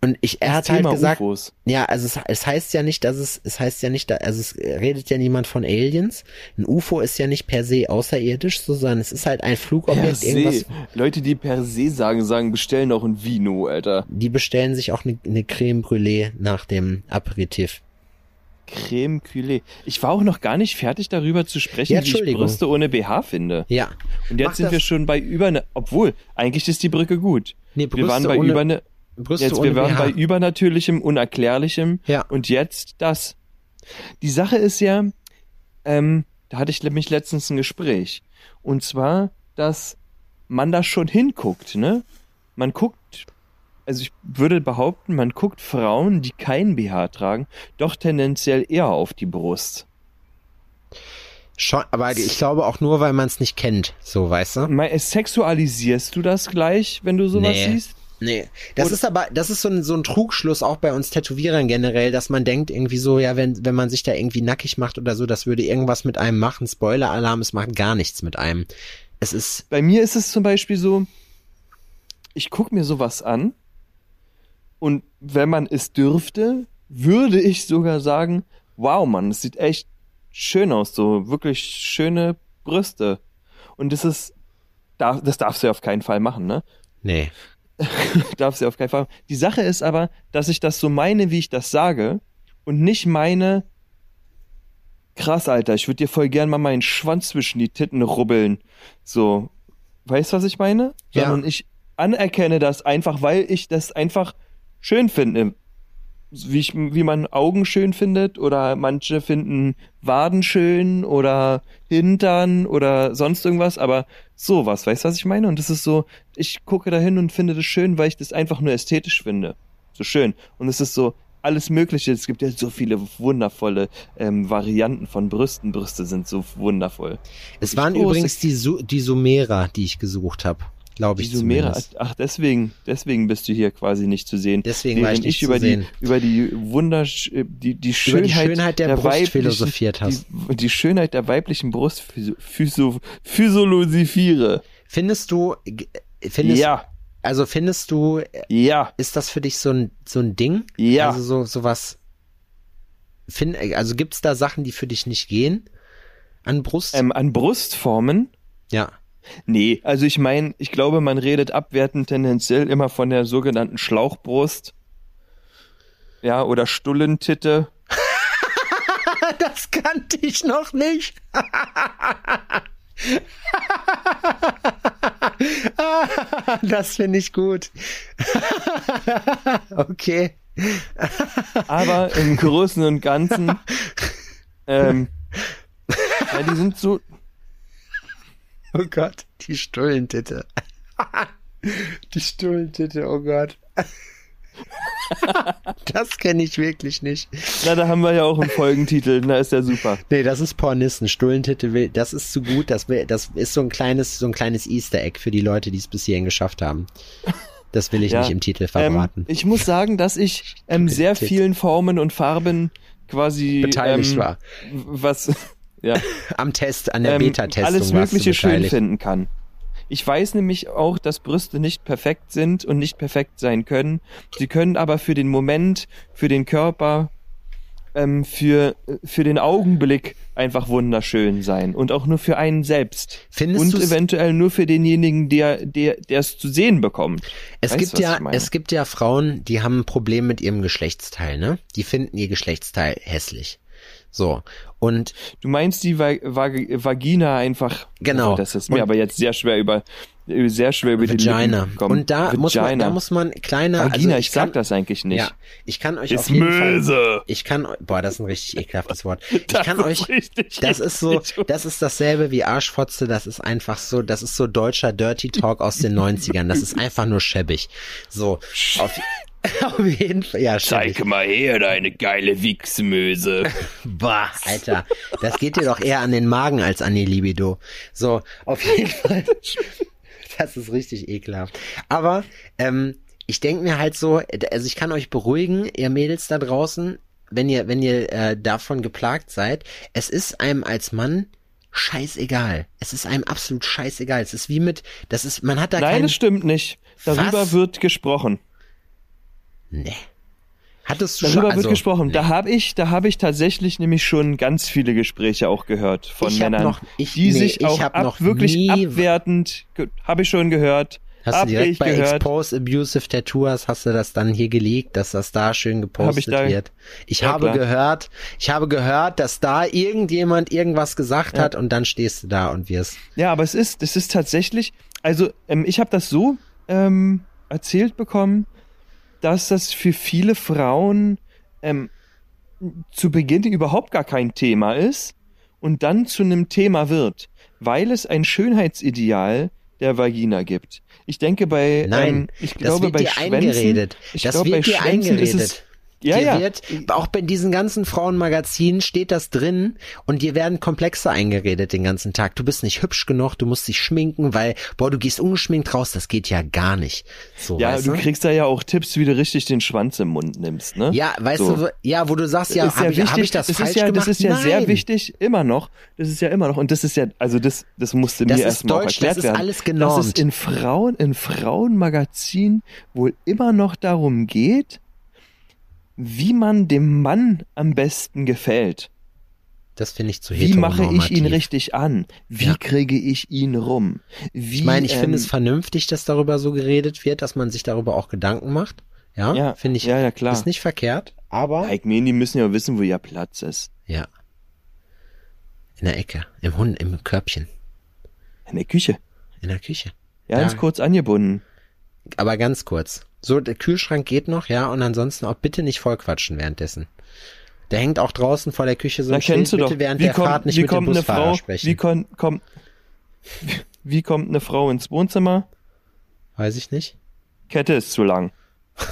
Und ich, er Das hat halt Thema gesagt, UFOs. ja, also es, es heißt ja nicht, dass es, es heißt ja nicht, da- also es redet ja niemand von Aliens. Ein UFO ist ja nicht per se außerirdisch, so, sondern es ist halt ein Flugobjekt, irgendwas. Leute, die per se sagen, sagen, bestellen auch ein Vino, Alter. Die bestellen sich auch eine, eine Creme Brûlée nach dem Aperitif. Creme Cuvée. Ich war auch noch gar nicht fertig darüber zu sprechen, Ja, wie ich. Brüste ohne BH finde. Ja. Und jetzt Mach sind wir schon bei über eine, obwohl, eigentlich ist die Brücke gut. Nee, wir Brüste waren bei ohne- über eine, Brüste jetzt, ohne wir waren BH. bei übernatürlichem, unerklärlichem Ja. und jetzt das. Die Sache ist ja, ähm, da hatte ich nämlich letztens ein Gespräch. Und zwar, dass man da schon hinguckt, ne? Man guckt, also ich würde behaupten, man guckt Frauen, die kein BH tragen, doch tendenziell eher auf die Brust. Schon, aber ich glaube auch nur, weil man es nicht kennt, so, weißt du? Mal, Sexualisierst du das gleich, wenn du sowas Nee. siehst? Nee, das Oder- ist aber, das ist so ein, so ein Trugschluss auch bei uns Tätowierern generell, dass man denkt irgendwie so, ja, wenn, wenn man sich da irgendwie nackig macht oder so, das würde irgendwas mit einem machen. Spoiler-Alarm, es macht gar nichts mit einem. Es ist, Bei mir ist es zum Beispiel so, ich gucke mir sowas an und wenn man es dürfte, würde ich sogar sagen, wow, Mann, das sieht echt schön aus, so wirklich schöne Brüste. Und das ist, da- das darfst du ja auf keinen Fall machen, ne? nee. Darfst du ja auf keinen Fall. Die Sache ist aber, dass ich das so meine, wie ich das sage und nicht meine, krass, Alter, ich würde dir voll gern mal meinen Schwanz zwischen die Titten rubbeln. So, weißt du, was ich meine? Ja. Sondern ich anerkenne das einfach, weil ich das einfach schön finde. Wie, ich, wie man Augen schön findet oder manche finden Waden schön oder Hintern oder sonst irgendwas, aber sowas, weißt du, was ich meine? Und das ist so, ich gucke da hin und finde das schön, weil ich das einfach nur ästhetisch finde. So schön. Und es ist so alles Mögliche. Es gibt ja so viele wundervolle ähm, Varianten von Brüsten. Brüste sind so wundervoll. Es waren übrigens die, Su die Sumera, die ich gesucht habe, glaube Die ich Sumera, zumindest. ach deswegen, deswegen bist du hier quasi nicht zu sehen. Deswegen war ich Während nicht ich zu über sehen. die über die Wundersch die die Über Schönheit, die Schönheit der, Brust weiblichen- philosophiert hast. Die, die Schönheit der weiblichen Brust physiologisiere. Findest du, findest, Ja, also findest du, ja, ist das für dich so ein, so ein Ding? ja. Also so, so was, find, also gibt's da Sachen, die für dich nicht gehen? An Brust? ähm, an Brustformen. ja. Nee, also ich meine, ich glaube, man redet abwertend tendenziell immer von der sogenannten Schlauchbrust. Ja, oder Stullentitte. Das kannte ich noch nicht. Das finde ich gut. Okay. Aber im Großen und Ganzen, ähm, ja, die sind so, Oh Gott, die Stullentitte. Die Stullentitte, oh Gott. Das kenne ich wirklich nicht. na, da haben wir ja auch einen Folgentitel, na, ist ja super. Nee, das ist Pornissen. Stullentitte will, das ist zu gut. Das, will, das ist so ein kleines, so ein kleines Easter Egg für die Leute, die es bis hierhin geschafft haben. Das will ich Ja. nicht im Titel Ähm, verraten. ich muss sagen, dass ich ähm, sehr vielen Formen und Farben quasi Beteiligt ähm, war. Was, ja, Am Test, an der ähm, Beta-Testung alles Mögliche schön finden kann. Ich weiß nämlich auch, dass Brüste nicht perfekt sind und nicht perfekt sein können. Sie können aber für den Moment, für den Körper, ähm, für, für den Augenblick einfach wunderschön sein. Und auch nur für einen selbst. Findest und du's- eventuell nur für denjenigen, der, der, der es zu sehen bekommt. Es Weißt gibt ja, es gibt ja Frauen, die haben ein Problem mit ihrem Geschlechtsteil, ne? Die finden ihr Geschlechtsteil hässlich. So. Und Du meinst die Va Va Vagina einfach. Genau. Oh, das ist mir Und- aber jetzt sehr schwer über sehr schwer über die Vagina. Lippen kommen. Und da muss man, Vagina. da muss man kleine, Vagina, also ich, sag kann, das eigentlich nicht. Ja, ich kann euch Ist auf jeden Fall, Möse. ich kann, boah, das ist ein richtig ekelhaftes Wort. Ich Das kann ist euch, richtig das ist so, das ist dasselbe wie Arschfotze, das ist einfach so, das ist so deutscher Dirty Talk aus den 90ern, das ist einfach nur schäbig. So, auf, auf jeden Fall, ja. Zeig mal her, deine geile Wichsmöse. Bah, Alter, das geht dir doch eher an den Magen als an die Libido. So, auf jeden Fall. Das ist richtig ekelhaft. Aber ähm, ich denke mir halt so, also ich kann euch beruhigen, ihr Mädels da draußen, wenn ihr, wenn ihr äh, davon geplagt seid, es ist einem als Mann scheißegal. Es ist einem absolut scheißegal. Es ist wie mit, das ist, man hat da Nein, kein, das stimmt nicht. Darüber Was? wird gesprochen. Nee. Hattest du Darüber schon, wird also, gesprochen. nee. Da habe ich, da habe ich tatsächlich nämlich schon ganz viele Gespräche auch gehört von Männern, noch- ich- die nee, sich ich auch hab ab, noch wirklich abwertend, habe ich schon gehört, Hast du direkt bei gehört. Expose Abusive Tattoos, hast du das dann hier geleakt, dass das da schön Hab ich gepostet da- wird? Ich Ja, habe klar. gehört, ich habe gehört, dass da irgendjemand irgendwas gesagt hat und dann stehst du da und wirst. Ja, aber es ist, es ist tatsächlich, also ähm, ich habe das so ähm, erzählt bekommen, dass das für viele Frauen ähm, zu Beginn überhaupt gar kein Thema ist und dann zu einem Thema wird, weil es ein Schönheitsideal der Vagina gibt. Ich denke bei, Nein, ähm, ich glaube bei Schwänzen, eingeredet. ich das glaube, bei Schwänzen ist eingeredet. es, ja, dir ja, wird, auch bei diesen ganzen Frauenmagazinen steht das drin und dir werden Komplexe eingeredet den ganzen Tag. Du bist nicht hübsch genug, du musst dich schminken, weil, boah, du gehst ungeschminkt raus, das geht ja gar nicht. So, ja, du du? kriegst da ja auch Tipps, wie du richtig den Schwanz im Mund nimmst, ne? ja, weißt So. du, ja, wo du sagst, ja, habe ich, wichtig, hab ich das, das falsch ist ja, gemacht? Das ist ja sehr Nein. wichtig, immer noch. Das ist ja immer noch. Und das ist ja, also das, das musste Das mir erstmal erklärt das ist werden. alles Dass genormt. es in Frauen, in Frauenmagazinen wohl immer noch darum geht, wie man dem Mann am besten gefällt. Das finde ich zu Wie mache ich ihn richtig an? Wie Ja. kriege ich ihn rum? Wie, Ich meine, ich finde ähm, es vernünftig, dass darüber so geredet wird, dass man sich darüber auch Gedanken macht. Ja, Ja, finde ich. ja, ja, klar. Ist nicht verkehrt, aber Like me, die müssen ja wissen, wo ihr Platz ist. ja. In der Ecke, im Hund, im Körbchen, In der Küche. in der Küche. Ganz Ja. kurz angebunden. Aber ganz kurz. So, der Kühlschrank geht noch, ja, und ansonsten auch bitte nicht vollquatschen währenddessen. Der hängt auch draußen vor der Küche so ein Schild, bitte doch. während wie der kommt, Fahrt nicht wie mit dem eine Busfahrer Frau, sprechen. Wie, kon, kommt, wie kommt eine Frau ins Wohnzimmer? Weiß ich nicht. Kette ist zu lang.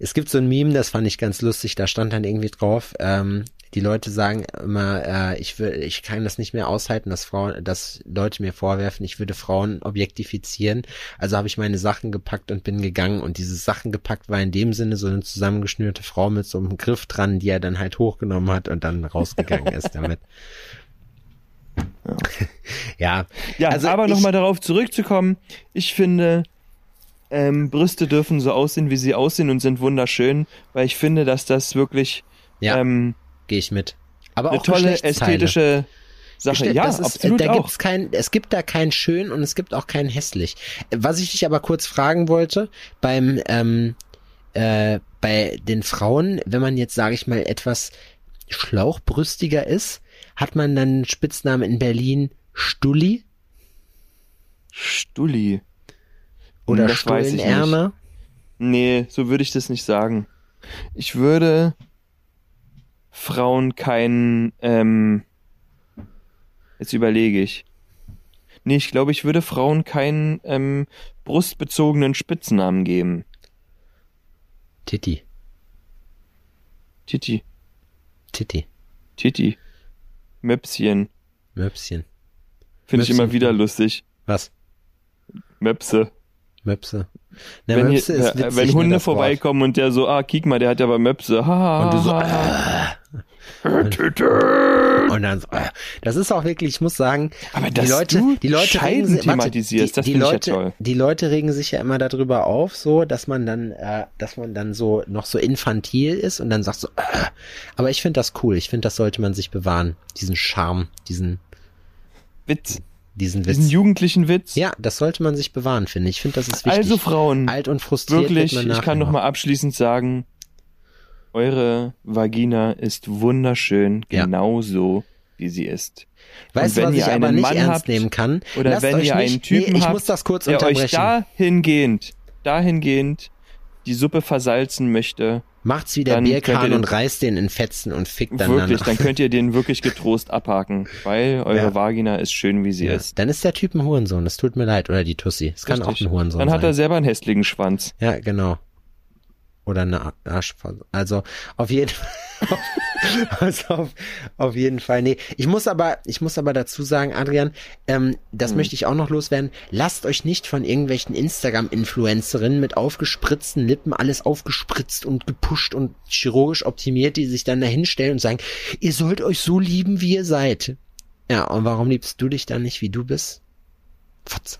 Es gibt so ein Meme, das fand ich ganz lustig, da stand dann irgendwie drauf, ähm, die Leute sagen immer, äh, ich will, ich kann das nicht mehr aushalten, dass Frauen, dass Leute mir vorwerfen, ich würde Frauen objektifizieren. Also habe ich meine Sachen gepackt und bin gegangen und diese Sachen gepackt war in dem Sinne so eine zusammengeschnürte Frau mit so einem Griff dran, die er dann halt hochgenommen hat und dann rausgegangen ist damit. ja, Ja, Also aber nochmal darauf zurückzukommen. Ich finde, ähm, Brüste dürfen so aussehen, wie sie aussehen und sind wunderschön, weil ich finde, dass das wirklich ja, ähm, gehe ich mit. Aber eine auch tolle ästhetische Sache. Ja, das ist, absolut da auch. gibt's kein, es gibt da kein schön und es gibt auch kein hässlich. Was ich dich aber kurz fragen wollte, beim ähm, äh, bei den Frauen, wenn man jetzt sage ich mal etwas schlauchbrüstiger ist, hat man dann einen Spitznamen in Berlin Stulli Stulli. oder das ich nicht. Stullenerner? Nee, so würde ich das nicht sagen. Ich würde Frauen keinen, ähm, jetzt überlege ich. Nee, ich glaube, ich würde Frauen keinen ähm, brustbezogenen Spitznamen geben. Titi, Titi, Titi, Titi, Möpschen. Möpschen. Finde ich immer wieder lustig. Was? Möpse. Möpse. Na, wenn, Möpse hier, ist witzig, wenn Hunde vorbeikommen und der so, ah, kick mal, der hat ja aber Möpse. Ha, Und du so, ha, Und dann so, äh, das ist auch wirklich, ich muss sagen, Aber die Leute, die Leute regen sich, warte, die, das die ja Leute, toll. die Leute regen sich ja immer darüber auf, so, dass man dann, äh, dass man dann so noch so infantil ist und dann sagt so, äh, aber ich finde das cool, ich finde, das sollte man sich bewahren, diesen Charme, diesen, Witz. diesen Witz. Diesen jugendlichen Witz. ja, das sollte man sich bewahren, finde ich. Ich finde, das ist wichtig. Also Frauen, Alt und frustriert wirklich, ich kann nachher noch mal abschließend sagen, eure Vagina ist wunderschön, Ja. genauso wie sie ist. Weißt du, wenn was ich ihr aber einen nicht Mann ernst habt, nehmen kann? Oder Lasst wenn ihr nicht, einen Typen nee, ich habt, muss das kurz der euch dahingehend, dahingehend die Suppe versalzen möchte, Macht's wie der dann könnt Bierkahn ihr und reißt den in Fetzen und fickt dann wirklich, dann. könnt ihr den wirklich getrost abhaken, weil eure Ja. Vagina ist schön, wie sie Ja, ist. dann ist der Typ ein Hurensohn, das tut mir leid. Oder die Tussi. Es kann auch ein Hurensohn Dann hat sein. er selber einen hässlichen Schwanz. ja, genau. Oder eine Arschfaser. Also auf jeden Fall. also auf, auf jeden Fall. Nee, ich muss aber, ich muss aber dazu sagen, Adrian, ähm, das Hm. möchte ich auch noch loswerden. Lasst euch nicht von irgendwelchen Instagram-Influencerinnen mit aufgespritzten Lippen, alles aufgespritzt und gepusht und chirurgisch optimiert, die sich dann dahin stellen und sagen, ihr sollt euch so lieben, wie ihr seid. Ja, und warum liebst du dich dann nicht, wie du bist? Fotze.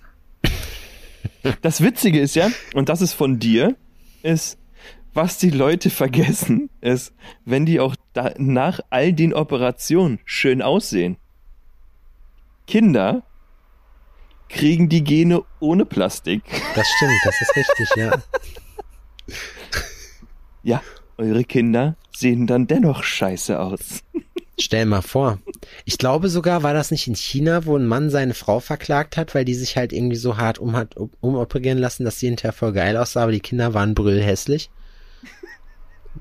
Das Witzige ist ja, und das ist von dir, ist, was die Leute vergessen, ist, wenn die auch da, nach all den Operationen schön aussehen. Kinder kriegen die Gene ohne Plastik. Das stimmt, das ist richtig, ja. Ja, eure Kinder sehen dann dennoch scheiße aus. Stell mal vor. Ich glaube sogar, war das nicht in China, wo ein Mann seine Frau verklagt hat, weil die sich halt irgendwie so hart um hat um- umoperieren lassen, dass sie hinterher voll geil aussah, aber die Kinder waren brüllhässlich.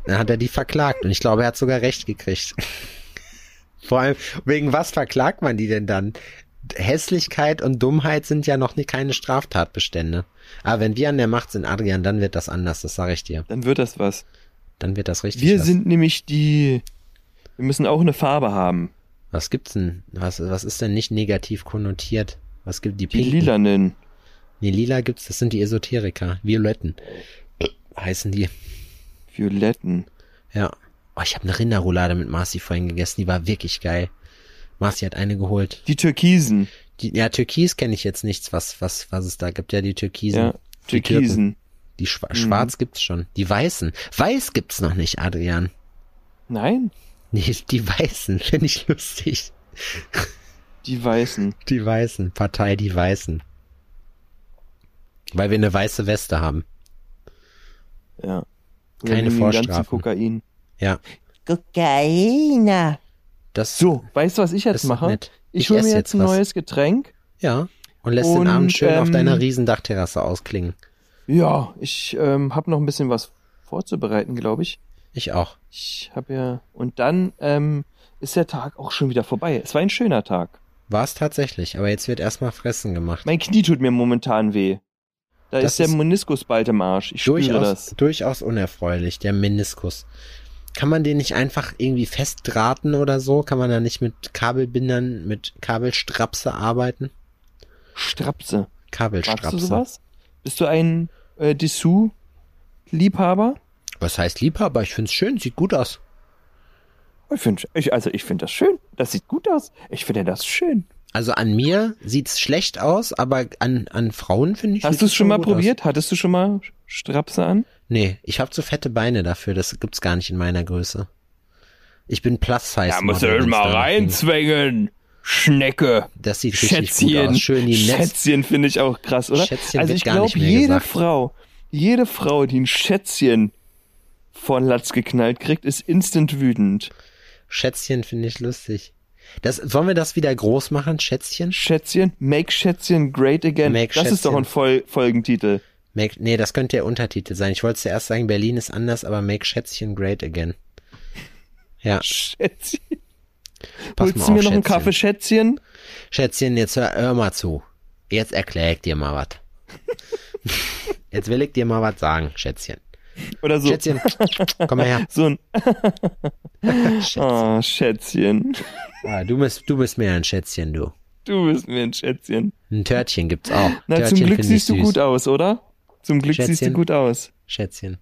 Dann hat er die verklagt und ich glaube, er hat sogar recht gekriegt. Vor allem, wegen was verklagt man die denn dann? Hässlichkeit und Dummheit sind ja noch nicht keine Straftatbestände. Aber wenn wir an der Macht sind, Adrian, dann wird das anders, das sage ich dir. Dann wird das was. Dann wird das richtig Wir was. sind nämlich die. Wir müssen auch eine Farbe haben. Was gibt's denn? Was, was ist denn nicht negativ konnotiert? Was gibt die Die pinken? lilanen. Nee, lila gibt's, das sind die Esoteriker. Violetten heißen die. Violetten. Ja. Oh, ich habe eine Rinderroulade mit Marci vorhin gegessen, die war wirklich geil. Marci hat eine geholt. Die Türkisen. Die, ja, Türkis kenne ich jetzt nichts, was, was, was es da gibt. Ja, die Türkisen. Ja, Die Türken. Türkisen. Die Schwa Schwarz gibt's schon. Die Weißen. Weiß gibt's noch nicht, Adrian. Nein, Nee, die Weißen. Finde ich lustig. die Weißen. Die Weißen. Partei Die Weißen. Weil wir eine weiße Weste haben. Ja. Keine Vorstrafen. Kokain. Ja. Kokaina. Das So, weißt du, was ich jetzt mache? nett. Ich, Ich hole mir jetzt ein was. neues Getränk. Ja. Und lässt Und, den Abend schön auf ähm, deiner Riesendachterrasse ausklingen. Ja, ich ähm, habe noch ein bisschen was vorzubereiten, glaube ich. Ich auch. Ich habe ja. Und dann ähm, ist der Tag auch schon wieder vorbei. Es war ein schöner Tag. War es tatsächlich, aber jetzt wird erstmal Fressen gemacht. Mein Knie tut mir momentan weh. Da Das ist der Meniskus bald im Arsch. Ich spüre Durchaus, das. durchaus unerfreulich, der Meniskus. Kann man den nicht einfach irgendwie festdrahten oder so? Kann man da nicht mit Kabelbindern, mit Kabelstrapse arbeiten? Strapse. Magst du Kabelstrapse. sowas? Bist du ein äh, Dessous-Liebhaber? Was heißt Liebhaber? Ich find's schön, sieht gut aus. Ich finde, ich, also ich finde das schön. Das sieht gut aus. Ich finde das schön. Also an mir sieht's schlecht aus, aber an, an Frauen finde ich Hast du es schon mal gut aus. probiert? Hattest du schon mal Strapse an? Nee, ich habe zu fette Beine dafür, das gibt's gar nicht in meiner Größe. Ich bin plus size. Model, wenn's darum ging. zwängen. Schnecke. Das sieht richtig gut Schätzchen. aus. Schön die Netz. Schätzchen finde ich auch krass, oder? Schätzchen also ich gar glaube, jede gesagt. Frau, jede Frau, die ein Schätzchen von Latz geknallt kriegt, ist instant wütend. Schätzchen finde ich lustig. Das, sollen wir das wieder groß machen, Schätzchen? Schätzchen, make Schätzchen great again. Make das ist doch Schätzchen. ein Fol Folgentitel. Make, nee, das könnte der Untertitel sein. Ich wollte zuerst sagen, Berlin ist anders, aber Make Schätzchen great again. Ja, Schätzchen. pass Holst mal du mir auf, noch einen Schätzchen. Kaffee, Schätzchen? Schätzchen, jetzt hör, hör mal zu. Jetzt erkläre ich dir mal was. Jetzt will ich dir mal was sagen, Schätzchen. Oder so. Schätzchen, komm mal her. So ein Schätzchen. oh, Schätzchen. Ah, du bist, du bist mir ein Schätzchen, du. Du bist mir ein Schätzchen. Ein Törtchen gibt's auch. Na, Törtchen zum Glück siehst du süß. gut aus, oder? Zum Glück siehst du Schätzchen. gut aus. Schätzchen.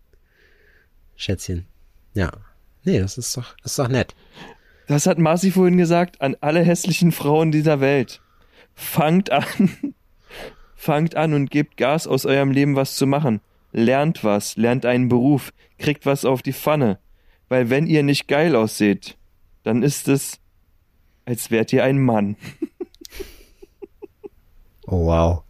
Schätzchen. Ja. Nee, das ist doch, das ist doch nett. Das hat Marci vorhin gesagt an alle hässlichen Frauen dieser Welt. Fangt an. Fangt an und gebt Gas aus eurem Leben was zu machen. Lernt was, lernt einen Beruf, kriegt was auf die Pfanne. Weil wenn ihr nicht geil ausseht, dann ist es, als wärt ihr ein Mann. Oh, wow.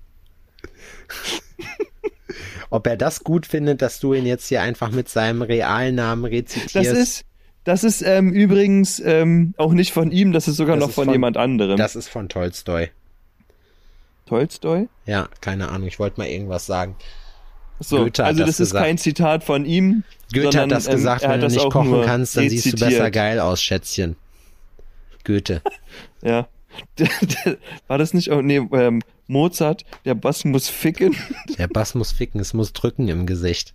Ob er das gut findet, dass du ihn jetzt hier einfach mit seinem realen Namen rezitierst. Das ist, das ist ähm, übrigens ähm, auch nicht von ihm, das ist sogar Das noch ist von, von- jemand anderem. das ist von Tolstoi. Tolstoi? Ja, keine Ahnung, ich wollte mal irgendwas sagen. So, Goethe also das das, ist gesagt. kein Zitat von ihm. Goethe sondern, hat das ähm, gesagt, wenn hat du das nicht kochen kannst, dann siehst du besser geil aus, Schätzchen. Goethe. Ja. War das nicht auch, nee, ähm, Mozart, der Bass muss ficken. Der Bass muss ficken, es muss drücken im Gesicht.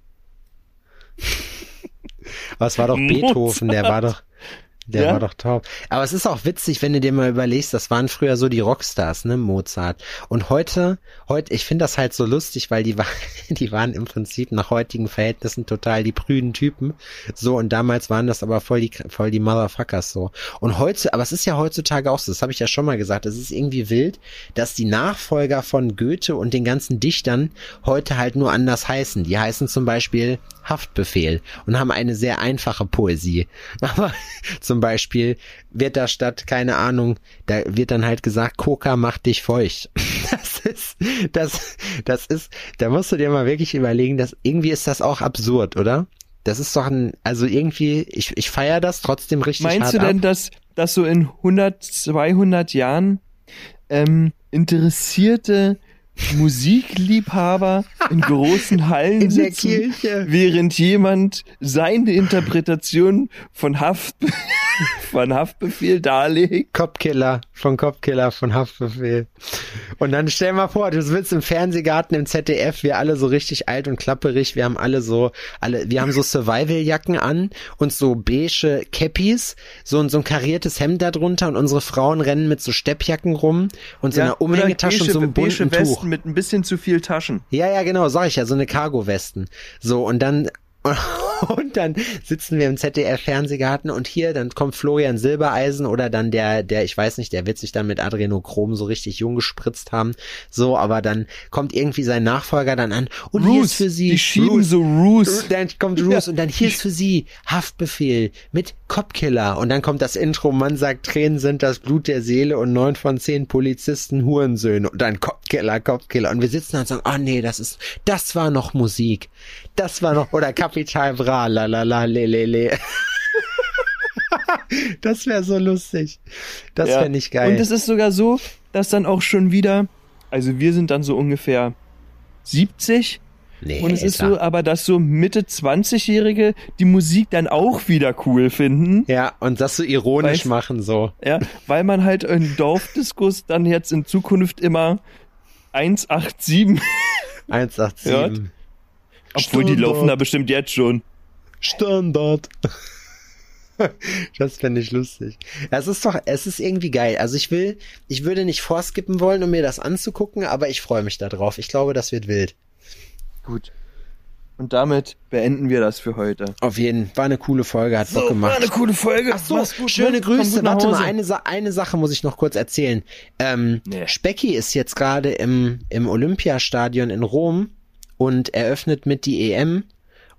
Es war doch Beethoven, der war doch, der Ja? war doch top. Aber es ist auch witzig, wenn du dir mal überlegst, das waren früher so die Rockstars, ne, Mozart. Und heute, heute, ich finde das halt so lustig, weil die waren, die waren im Prinzip nach heutigen Verhältnissen total die prüden Typen. So, und damals waren das aber voll die, voll die Motherfuckers so. Und heute, aber es ist ja heutzutage auch so, das habe ich ja schon mal gesagt, es ist irgendwie wild, dass die Nachfolger von Goethe und den ganzen Dichtern heute halt nur anders heißen. Die heißen zum Beispiel Haftbefehl und haben eine sehr einfache Poesie. Aber zum Beispiel wird da statt, keine Ahnung, da wird dann halt gesagt, Coca macht dich feucht. Das ist, das, das ist, da musst du dir mal wirklich überlegen, dass irgendwie ist das auch absurd, oder? Das ist doch ein, also irgendwie, ich, ich feiere das trotzdem richtig Meinst hart du denn, ab. dass, dass so in 100, 200 Jahren ähm, interessierte Musikliebhaber in großen Hallen In der sitzen, Kirche. während jemand seine Interpretation von Haft von Haftbefehl darlegt? Kopfkiller von Kopfkiller von Haftbefehl. Und dann stell mal vor, du sitzt im Fernsehgarten im ZDF, wir alle so richtig alt und klapperig, wir haben alle so, alle, wir haben so Survival-Jacken an und so beige Cappies, so, ein- so ein kariertes Hemd darunter und unsere Frauen rennen mit so Steppjacken rum und so einer Umhängetasche und so einem beige bunten Tuch. Mit ein bisschen zu viel Taschen. Ja, ja, genau, sag ich ja, so eine Cargo-Westen. So, und dann, und dann sitzen wir im ZDF-Fernsehgarten und hier, dann kommt Florian Silbereisen oder dann der, der, ich weiß nicht, der wird sich dann mit Adrenochrom so richtig jung gespritzt haben. So, aber dann kommt irgendwie sein Nachfolger dann an und hier ist für sie. die schieben Bruce. so Roos. Dann kommt Roos Ja. und dann hier ist für sie Haftbefehl mit Copkiller und dann kommt das Intro, man sagt, Tränen sind das Blut der Seele und neun von zehn Polizisten Hurensöhne und dann Copkiller, Copkiller und wir sitzen da und sagen, oh nee, das ist, das war noch Musik. Das war noch, oder Capital Bra, la la la, le le le. Das wäre so lustig. Das Ja. fände ich geil. Und es ist sogar so, dass dann auch schon wieder, also wir sind dann so ungefähr 70 nee, und es ist so, aber dass so Mitte 20-Jährige die Musik dann auch wieder cool finden. Ja, und das so ironisch Weißt- machen, so. Ja, weil man halt in Dorfdiskus dann jetzt in Zukunft immer 187, 187. obwohl die Standard. laufen da bestimmt jetzt schon. Standard. Das fände ich lustig. Es ist doch, es ist irgendwie geil. Also ich will, ich würde nicht vorskippen wollen, um mir das anzugucken, aber ich freue mich darauf. Ich glaube, das wird wild. Gut. Und damit beenden wir das für heute. Auf jeden Fall. War eine coole Folge, hat Bock gemacht. war eine coole Folge. Ach so, gut, schöne ne? Komm Grüße. gut nach Warte mal, Hause. eine, Sa eine Sache muss ich noch kurz erzählen. Ähm, Nee. Specki ist jetzt gerade im, im Olympiastadion in Rom und eröffnet mit die EM.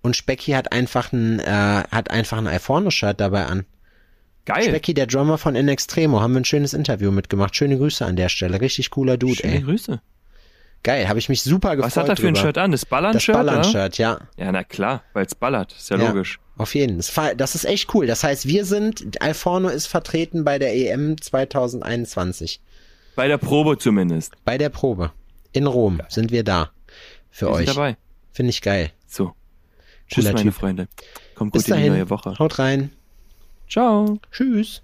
Und Specki hat einfach ein, äh, hat einfach ein Alforno-Shirt dabei an. Geil. Specki, der Drummer von In Extremo, haben wir ein schönes Interview mitgemacht. Schöne Grüße an der Stelle. Richtig cooler Dude, Schöne ey. Grüße. Geil, habe ich mich super gefreut Was hat er für ein drüber. Shirt an? Das Das Ballern-Shirt? oder? Ballern-Shirt, ja. Ja, na klar, weil es ballert. Ist ja, Ja. logisch. Auf jeden Fall. Das ist echt cool. Das heißt, wir sind, Alforno ist vertreten bei der EM 2021. Bei der Probe zumindest. Bei der Probe. In Rom sind wir da. Für Wir euch. dabei. Finde ich geil. So. Tschüss, Cooler meine Typ. Freunde. Kommt Bis gut in die neue Woche. Haut rein. Ciao. Tschüss.